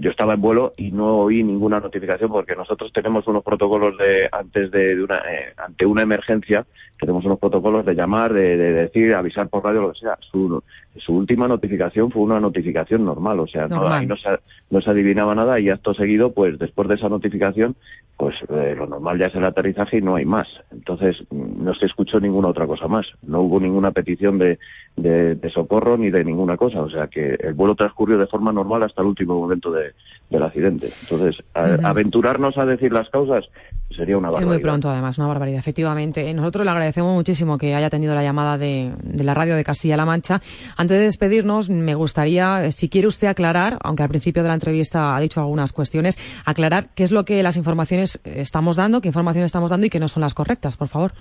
S16: yo estaba en vuelo y no oí ninguna notificación porque nosotros tenemos unos protocolos de antes de, de una eh, ante una emergencia tenemos unos protocolos de llamar de, de decir avisar por radio lo que sea su, su última notificación fue una notificación normal o sea no,
S1: Normal.
S16: ahí no, se, no se adivinaba nada y acto seguido pues después de esa notificación pues eh, lo normal ya es el aterrizaje y no hay más. Entonces mm, no se escuchó ninguna otra cosa más. No hubo ninguna petición de, de, de socorro ni de ninguna cosa. O sea que el vuelo transcurrió de forma normal hasta el último momento de, del accidente. Entonces a- aventurarnos a decir las causas sería una
S1: Es
S16: barbaridad
S1: muy pronto, además, una barbaridad, efectivamente. Nosotros le agradecemos muchísimo que haya atendido la llamada de, de la radio de Castilla-La Mancha. Antes de despedirnos, me gustaría, eh, si quiere usted aclarar, aunque al principio de la entrevista ha dicho algunas cuestiones, aclarar qué es lo que las informaciones eh, estamos dando, qué informaciones estamos dando y que no son las correctas, por favor.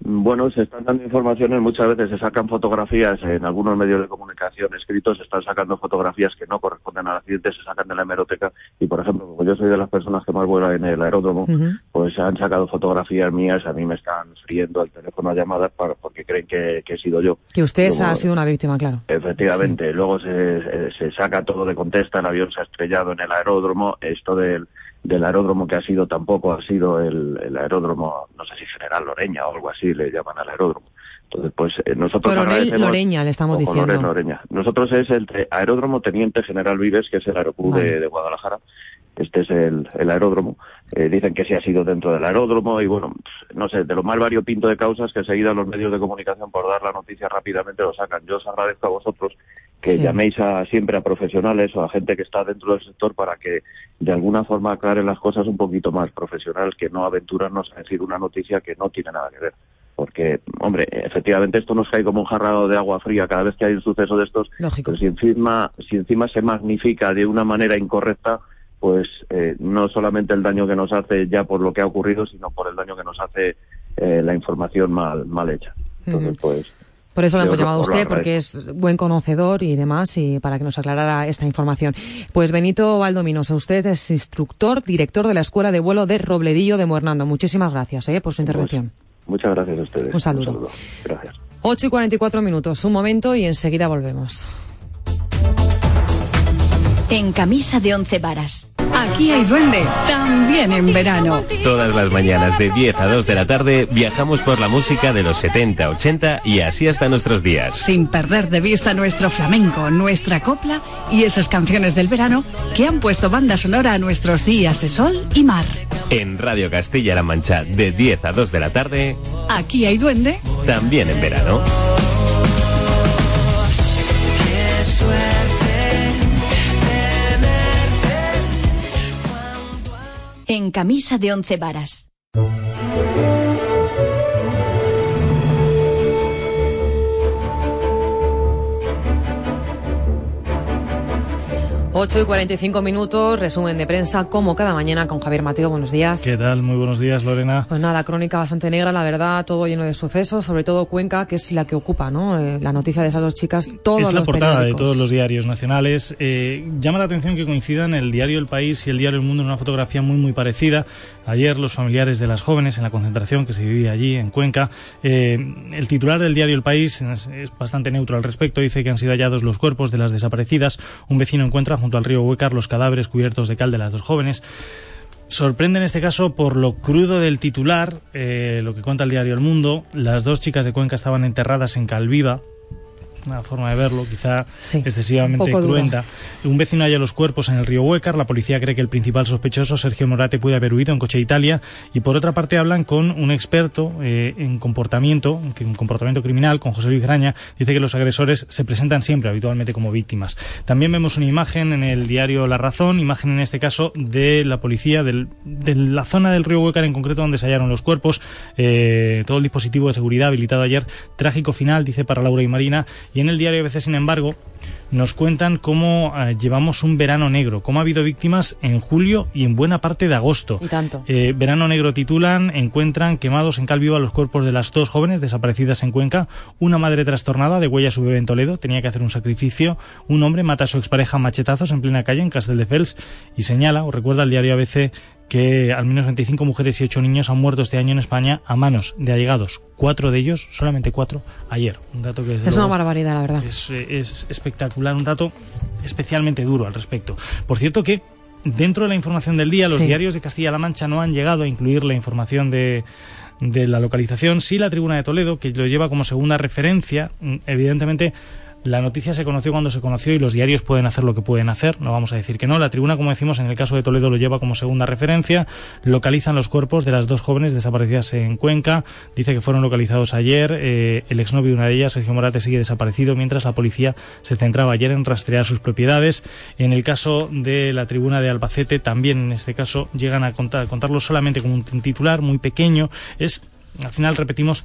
S16: Bueno, se están dando informaciones, muchas veces se sacan fotografías en algunos medios de comunicación escritos, se están sacando fotografías que no corresponden al accidente, se sacan de la hemeroteca y, por ejemplo, como yo soy de las personas que más vuelan en el aeródromo, pues se han sacado fotografías mías, a mí me están friendo el teléfono a llamadas para, porque creen que, que he sido yo.
S1: Que usted
S16: Luego,
S1: ha sido una víctima, claro.
S16: Efectivamente, luego se, se- se saca todo de contesta, el avión se ha estrellado en el aeródromo, esto del, del aeródromo que ha sido tampoco ha sido el, el aeródromo, no sé si General Loreña o algo así le llaman al aeródromo. Entonces, pues eh, nosotros
S1: Coronel Loreña, le estamos diciendo.
S16: Coronel Loreña. Nosotros es el te- aeródromo Teniente General Vives, que es el aeropuerto
S1: Vale.
S16: de, de Guadalajara. Este es el, el aeródromo. Eh, dicen que sí ha sido dentro del aeródromo y bueno, no sé, de lo más variopinto de causas que enseguida los medios de comunicación por dar la noticia rápidamente lo sacan. Yo os agradezco a vosotros que
S1: Sí.
S16: llaméis a, siempre a profesionales o a gente que está dentro del sector para que de alguna forma aclaren las cosas un poquito más profesional que no aventurarnos a decir una noticia que no tiene nada que ver. Porque, hombre, efectivamente esto nos cae como un jarrado de agua fría cada vez que hay un suceso de estos.
S1: Lógico.
S16: Pero si encima, si encima se magnifica de una manera incorrecta, pues eh, no solamente el daño que nos hace ya por lo que ha ocurrido, sino por el daño que nos hace eh, la información mal, mal hecha. Entonces, pues.
S1: Por eso le hemos llamado a usted, porque es buen conocedor y demás, y para que nos aclarara esta información. Pues Benito Valdominosa, usted es instructor, director de la Escuela de Vuelo de Robledillo de Muernando. Muchísimas gracias eh, por su intervención.
S16: Muchas gracias a ustedes.
S1: Un saludo.
S16: Gracias.
S1: 8 y 44 minutos, un momento y enseguida volvemos.
S30: En camisa de once varas. Aquí hay duende, también en verano.
S31: Todas las mañanas de 10 a 2 de la tarde viajamos por la música de los 70, 80 y así hasta nuestros días.
S30: Sin perder de vista nuestro flamenco, nuestra copla y esas canciones del verano que han puesto banda sonora a nuestros días de sol y mar.
S31: En Radio Castilla-La Mancha de 10 a 2 de la tarde,
S30: Aquí hay duende.
S31: también en verano.
S30: En camisa de once varas.
S1: 8 y 45 minutos, resumen de prensa, como cada mañana con Javier Mateo. Buenos días.
S32: ¿Qué tal? Muy buenos días, Lorena.
S1: Pues nada, crónica bastante negra, la verdad, todo lleno de sucesos, sobre todo Cuenca, que es la que ocupa, ¿no? Eh, la noticia de esas dos chicas, todos
S32: es la
S1: los
S32: portada de todos los diarios nacionales. Eh, llama la atención que coincidan el diario El País y el diario El Mundo en una fotografía muy muy parecida. Ayer los familiares de las jóvenes en la concentración que se vivía allí en Cuenca. eh, el titular del diario El País es, bastante neutro al respecto. Dice que han sido hallados los cuerpos de las desaparecidas. Un vecino encuentra junto al río Huecar los cadáveres cubiertos de cal de las dos jóvenes. Sorprende en este caso por lo crudo del titular, eh, lo que cuenta el diario El Mundo. Las dos chicas de Cuenca estaban enterradas en Calviva. Una forma de verlo, quizá excesivamente
S1: un
S32: cruenta. Un vecino halla los cuerpos en el río Huecar. La policía cree que el principal sospechoso, Sergio Morate, puede haber huido en coche de Italia. Y por otra parte hablan con un experto eh, en comportamiento, en comportamiento criminal, con José Luis Graña. Dice que los agresores se presentan siempre, habitualmente, como víctimas. También vemos una imagen en el diario La Razón, imagen en este caso de la policía del- de la zona del río Huecar en concreto donde se hallaron los cuerpos. Eh, todo el dispositivo de seguridad habilitado ayer. Trágico final, dice para Laura y Marina. Y en el diario ABC, sin embargo, nos cuentan cómo eh, llevamos un verano negro, cómo ha habido víctimas en julio y en buena parte de agosto.
S1: Y tanto.
S32: Eh, verano negro titulan, encuentran quemados en Calviva los cuerpos de las dos jóvenes desaparecidas en Cuenca. Una madre trastornada de huella a su bebé en Toledo, tenía que hacer un sacrificio. Un hombre mata a su expareja a machetazos en plena calle en Castelldefels y señala, o recuerda el diario ABC, que al menos 25 mujeres y 8 niños han muerto este año en España a manos de allegados. Cuatro de ellos, solamente cuatro, ayer. Un dato que
S1: Es una barbaridad, la verdad.
S32: es, eh, es espectacular, un dato especialmente duro al respecto. Por cierto que dentro de la información del día, los
S1: Sí.
S32: diarios de Castilla-La Mancha no han llegado a incluir la información de de la localización, sí la Tribuna de Toledo, que lo lleva como segunda referencia, Mm, evidentemente la noticia se conoció cuando se conoció y los diarios pueden hacer lo que pueden hacer, no vamos a decir que no. La tribuna, como decimos, en el caso de Toledo lo lleva como segunda referencia. Localizan los cuerpos de las dos jóvenes desaparecidas en Cuenca. Dice que fueron localizados ayer. Eh, el exnovio de una de ellas, Sergio Morate, sigue desaparecido, mientras la policía se centraba ayer en rastrear sus propiedades. En el caso de la tribuna de Albacete, también en este caso llegan a contar, contarlo solamente como un titular muy pequeño. Es, al final, repetimos,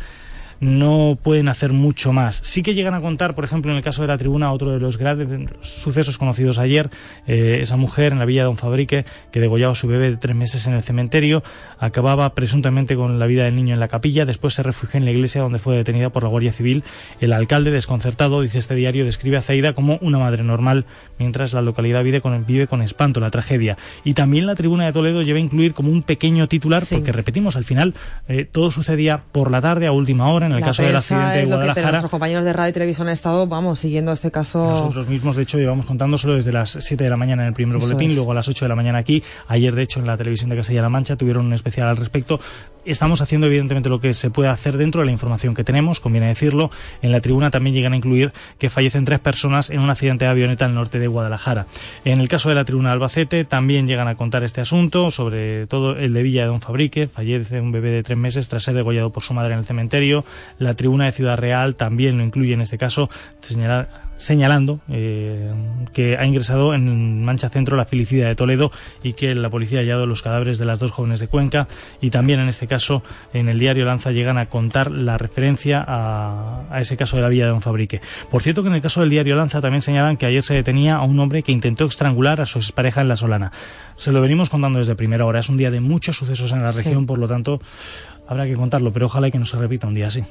S32: no pueden hacer mucho más. Sí que llegan a contar, por ejemplo, en el caso de la tribuna, otro de los graves sucesos conocidos ayer, eh, esa mujer en la villa de Don Fabrique que degollaba a su bebé de tres meses en el cementerio, acababa presuntamente con la vida del niño en la capilla, después se refugió en la iglesia donde fue detenida por la Guardia Civil. El alcalde, desconcertado, dice este diario, describe a Zaida como una madre normal, mientras la localidad vive con, vive con espanto la tragedia. Y también la tribuna de Toledo lleva a incluir como un pequeño titular, porque repetimos, al final eh, todo sucedía por la tarde, a última hora, en el caso del accidente de Guadalajara.
S1: nuestros compañeros de radio y televisión han estado, vamos, siguiendo este caso.
S32: Nosotros mismos, de hecho, llevamos contándoselo desde las 7 de la mañana en el primer
S1: Eso
S32: boletín,
S1: es.
S32: luego a las 8 de la mañana aquí. Ayer, de hecho, en la televisión de Castilla-La Mancha tuvieron un especial al respecto. Estamos haciendo, evidentemente, lo que se puede hacer dentro de la información que tenemos, conviene decirlo. En la tribuna también llegan a incluir que fallecen tres personas en un accidente de avioneta al norte de Guadalajara. En el caso de la tribuna de Albacete también llegan a contar este asunto, sobre todo el de Villa de Don Fabrique, fallece un bebé de tres meses tras ser degollado por su madre en el cementerio. La tribuna de Ciudad Real también lo incluye en este caso, señalar señalando eh, que ha ingresado en Mancha Centro la Felicidad de Toledo y que la policía ha hallado los cadáveres de las dos jóvenes de Cuenca y también en este caso en el diario Lanza llegan a contar la referencia a, a ese caso de la villa de Don Fabrique. Por cierto que en el caso del diario Lanza también señalan que ayer se detenía a un hombre que intentó estrangular a su expareja en La Solana. Se lo venimos contando desde primera hora. Es un día de muchos sucesos en la
S1: Sí.
S32: región, por lo tanto habrá que contarlo, pero ojalá que no se repita un día así.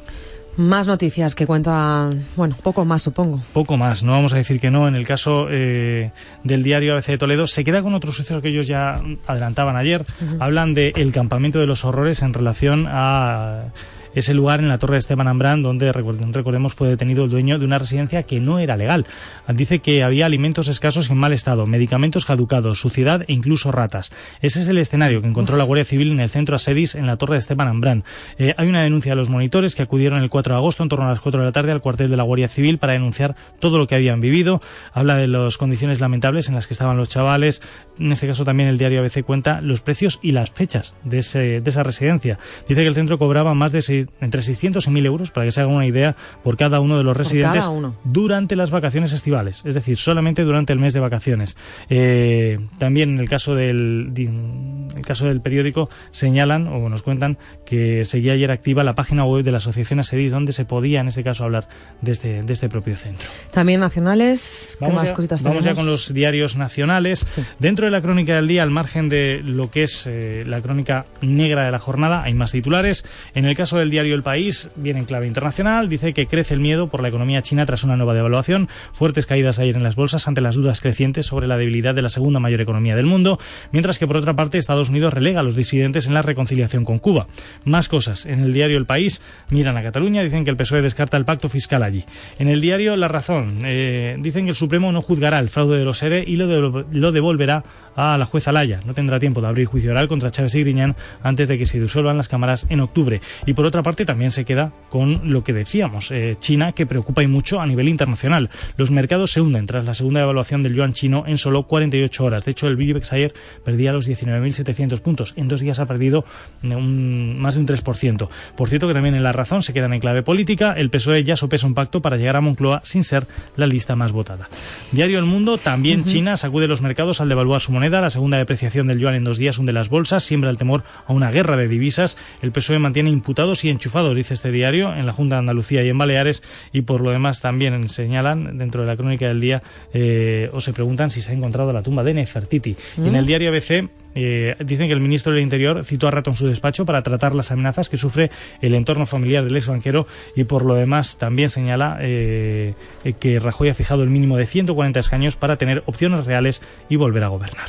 S1: Más noticias que cuentan, bueno, poco más supongo.
S32: Poco más, no vamos a decir que no. En el caso eh, del diario ABC de Toledo, se queda con otros sucesos que ellos ya adelantaban ayer. Hablan del el campamento de los horrores en relación a ese lugar en la Torre de Esteban Ambrán, donde recordemos fue detenido el dueño de una residencia que no era legal. Dice que había alimentos escasos y en mal estado, medicamentos caducados, suciedad e incluso ratas. Ese es el escenario que encontró la Guardia Civil en el centro Asedis en la Torre de Esteban Ambrán. Eh, hay una denuncia de los monitores que acudieron el 4 de agosto en torno a las 4 de la tarde al cuartel de la Guardia Civil para denunciar todo lo que habían vivido. Habla de las condiciones lamentables en las que estaban los chavales. En este caso también el diario ABC cuenta los precios y las fechas de, ese- de esa residencia. Dice que el centro cobraba más de seis- entre 600 y 1000 euros, para que se hagan una idea, por cada uno de los residentes durante las vacaciones estivales, es decir, solamente durante el mes de vacaciones. Eh, también en el caso del el caso del periódico señalan o nos cuentan que seguía ayer activa la página web de la Asociación Asedis donde se podía en este caso hablar de este de este propio centro.
S1: También nacionales, ¿qué
S32: Vamos,
S1: más
S32: ya,
S1: cositas
S32: vamos ya con los diarios nacionales. Dentro de la crónica del día, al margen de lo que es eh, la crónica negra de la jornada, hay más titulares. En el caso del diario El País, viene en clave internacional, dice que crece el miedo por la economía china tras una nueva devaluación, fuertes caídas ayer en las bolsas ante las dudas crecientes sobre la debilidad de la segunda mayor economía del mundo, mientras que por otra parte Estados Unidos relega a los disidentes en la reconciliación con Cuba. Más cosas. En el diario El País miran a Cataluña, dicen que el PSOE E descarta el pacto fiscal allí. En el diario La Razón eh, dicen que el Supremo no juzgará el fraude de los ERE y lo, de- lo devolverá a la jueza Laya. No tendrá tiempo de abrir juicio oral contra Chávez y Griñán antes de que se disuelvan las cámaras en octubre. Y por otra parte también se queda con lo que decíamos, eh, China, que preocupa y mucho a nivel internacional. Los mercados se hunden tras la segunda evaluación del yuan chino en solo 48 horas. De hecho, el BIBEX ayer perdía los 19.700 puntos. En dos días ha perdido un- más de un 3%. Por cierto que también en La Razón se quedan en clave política. El PSOE ya sopesa un pacto para llegar a Moncloa sin ser la lista más votada. Diario El Mundo, también China sacude los mercados al devaluar su moneda. La segunda depreciación del yuan en dos días hunde las bolsas, siembra el temor a una guerra de divisas. El PSOE mantiene imputados y enchufados, dice este diario, en la Junta de Andalucía y en Baleares. Y por lo demás también señalan, dentro de la crónica del día, eh, o se preguntan si se ha encontrado la tumba de Nefertiti. Y en el diario ABC eh, dicen que el ministro del Interior citó a Rato en su despacho para tratar las amenazas que sufre el entorno familiar del ex banquero y por lo demás también señala eh, eh, que Rajoy ha fijado el mínimo de 140 escaños para tener opciones reales y volver a gobernar.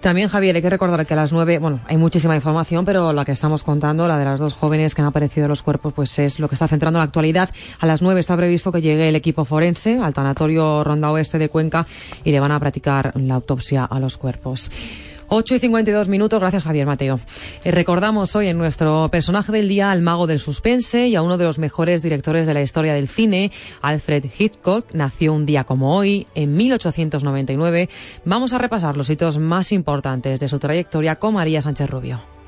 S1: También, Javier, hay que recordar que a las nueve, bueno, hay muchísima información, pero la que estamos contando, la de las dos jóvenes que han aparecido los cuerpos, pues es lo que está centrando la actualidad. A las nueve está previsto que llegue el equipo forense al tanatorio Ronda Oeste de Cuenca y le van a practicar la autopsia a los cuerpos. 8 y 52 minutos, gracias Javier Mateo. Eh, recordamos hoy en nuestro personaje del día al mago del suspense y a uno de los mejores directores de la historia del cine, Alfred Hitchcock. Nació un día como hoy, en 1899. Vamos a repasar los hitos más importantes de su trayectoria con María Sánchez Rubio.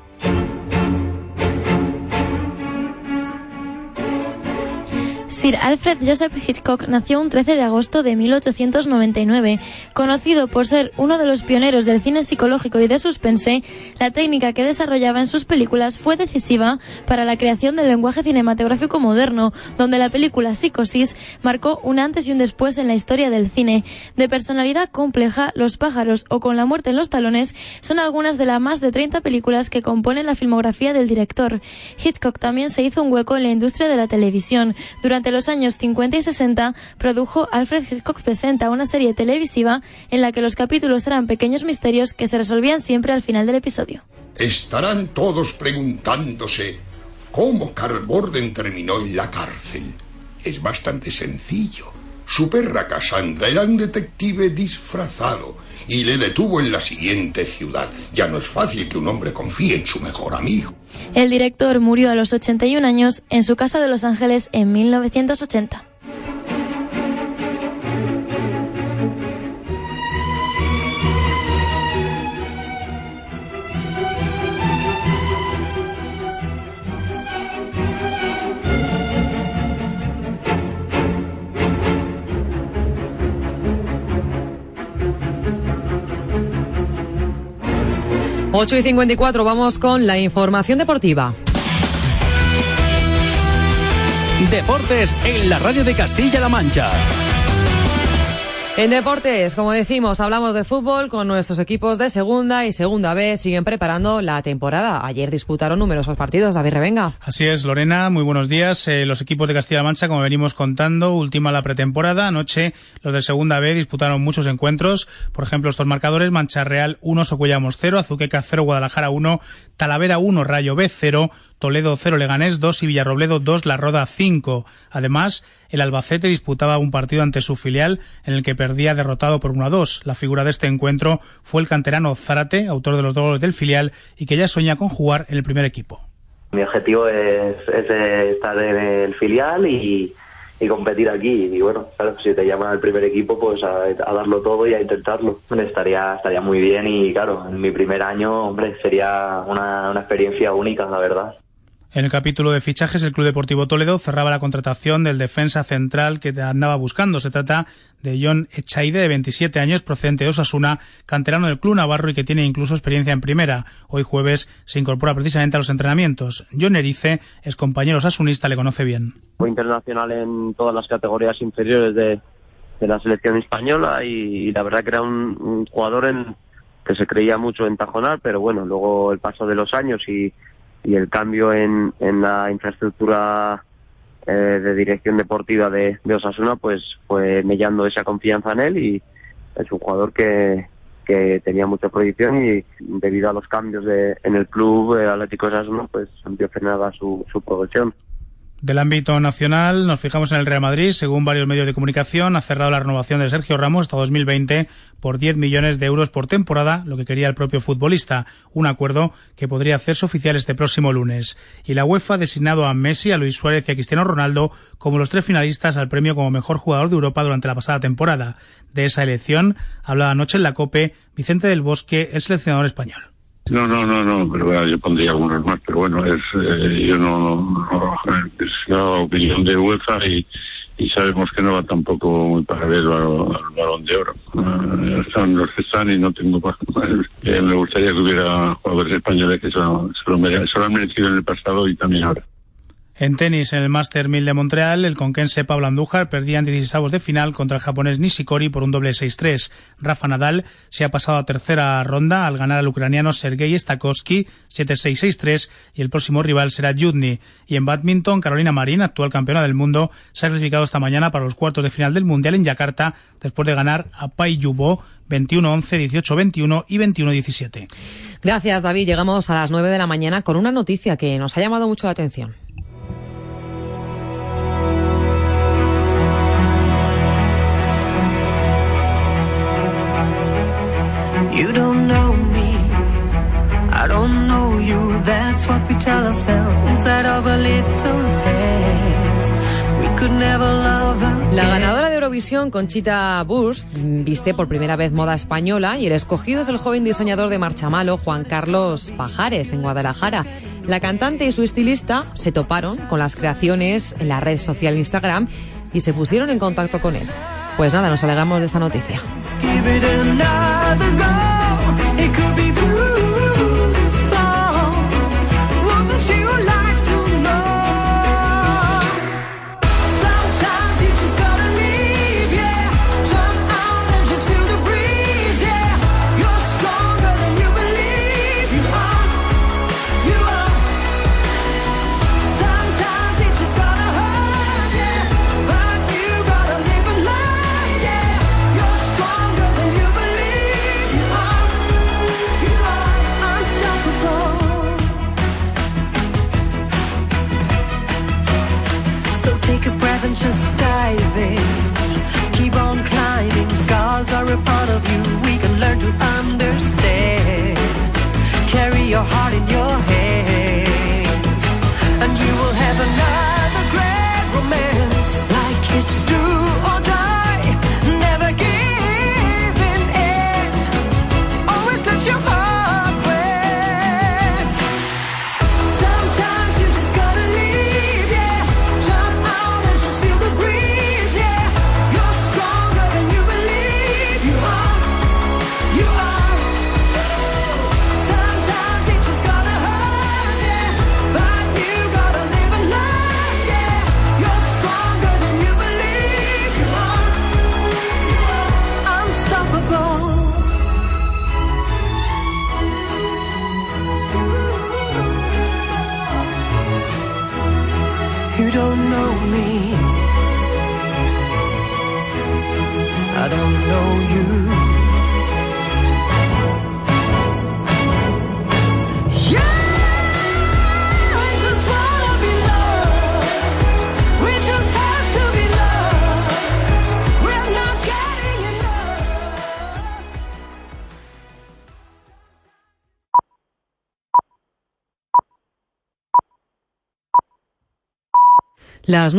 S33: Sir Alfred Joseph Hitchcock nació un 13 de agosto de 1899. Conocido por ser uno de los pioneros del cine psicológico y de suspense, la técnica que desarrollaba en sus películas fue decisiva para la creación del lenguaje cinematográfico moderno, donde la película Psicosis marcó un antes y un después en la historia del cine. De personalidad compleja, Los pájaros o Con la muerte en los talones son algunas de las más de 30 películas que componen la filmografía del director. Hitchcock también se hizo un hueco en la industria de la televisión. Durante los años 50 y 60 produjo Alfred Hitchcock Presenta, una serie televisiva en la que los capítulos eran pequeños misterios que se resolvían siempre al final del episodio.
S34: Estarán todos preguntándose cómo Carl Borden terminó en la cárcel. Es bastante sencillo. Su perra Cassandra era un detective disfrazado y le detuvo en la siguiente ciudad. Ya no es fácil que un hombre confíe en su mejor amigo.
S33: El director murió a los 81 años en su casa de Los Ángeles en 1980.
S1: 8 y 54, vamos con la información deportiva.
S35: Deportes en la radio de Castilla-La Mancha.
S1: En deportes, como decimos, hablamos de fútbol con nuestros equipos de segunda y segunda B. Siguen preparando la temporada. Ayer disputaron numerosos partidos. David Revenga.
S12: Así es, Lorena. Muy buenos días. Eh, los equipos de Castilla-La Mancha, como venimos contando, última la pretemporada. Anoche los de segunda B disputaron muchos encuentros. Por ejemplo, estos marcadores: Mancha Real 1, Socuellamos 0, Azuqueca 0, Guadalajara 1, Talavera 1, Rayo B 0, Toledo 0, Leganés 2 y Villarrobledo 2, La Roda 5. Además, el Albacete disputaba un partido ante su filial en el que perdía derrotado por 1 a 2. La figura de este encuentro fue el canterano Zárate, autor de los dos goles del filial y que ya sueña con jugar en el primer equipo.
S29: Mi objetivo es, estar en el filial y, competir aquí. Y bueno, si te llaman al primer equipo, pues a, darlo todo y a intentarlo. Estaría, estaría muy bien y claro, en mi primer año, hombre, sería una, una experiencia única, la verdad.
S12: En el capítulo de fichajes, el Club Deportivo Toledo cerraba la contratación del defensa central que andaba buscando. Se trata de John Echaide, de 27 años, procedente de Osasuna, canterano del Club Navarro y que tiene incluso experiencia en primera. Hoy jueves se incorpora precisamente a los entrenamientos. John Erice es compañero osasunista, le conoce bien.
S36: Fue internacional en todas las categorías inferiores de, la selección española y, la verdad que era un, jugador en, que se creía mucho en Tajonar, pero bueno, luego el paso de los años y y el cambio en, en la infraestructura eh, de dirección deportiva de, de, Osasuna pues fue mellando esa confianza en él y es un jugador que, que tenía mucha proyección y debido a los cambios de, en el club eh, Atlético Osasuna pues vio frenada su, su progresión.
S12: Del ámbito nacional, nos fijamos en el Real Madrid. Según varios medios de comunicación, ha cerrado la renovación de Sergio Ramos hasta 2020 por 10 millones de euros por temporada, lo que quería el propio futbolista. Un acuerdo que podría hacerse oficial este próximo lunes. Y la UEFA ha designado a Messi, a Luis Suárez y a Cristiano Ronaldo como los tres finalistas al premio como mejor jugador de Europa durante la pasada temporada. De esa elección hablaba anoche en la COPE Vicente del Bosque, el seleccionador español.
S37: No, no, no, no, pero yo pondría algunos más, pero bueno, es eh, yo no, no, es la opinión de UEFA y, y sabemos que no va tampoco muy paralelo al, al balón de oro. Uh, están los que están y no tengo más. Me gustaría que hubiera jugadores españoles que se lo, se lo han merecido en el pasado y también ahora.
S12: En tenis, en el Master 1000 de Montreal, el conquense Pablo Andújar perdía en 16 de final contra el japonés Nishikori por un doble 6-3. Rafa Nadal se ha pasado a tercera ronda al ganar al ucraniano Sergei Stakowski 7-6-6-3 y el próximo rival será Judny. Y en badminton, Carolina Marín, actual campeona del mundo, se ha clasificado esta mañana para los cuartos de final del Mundial en Yakarta después de ganar a Pai Yubo 21-11, 18-21 y 21-17.
S1: Gracias, David. Llegamos a las 9 de la mañana con una noticia que nos ha llamado mucho la atención. That's what we tell ourselves inside of a little place. We could never love La ganadora de Eurovisión, Conchita Burst, viste por primera vez moda española y el escogido es el joven diseñador de marchamalo, Juan Carlos Pajares, en Guadalajara. La cantante y su estilista se toparon con las creaciones en la red social Instagram y se pusieron en contacto con él. Pues nada, nos alegramos de esta noticia. Las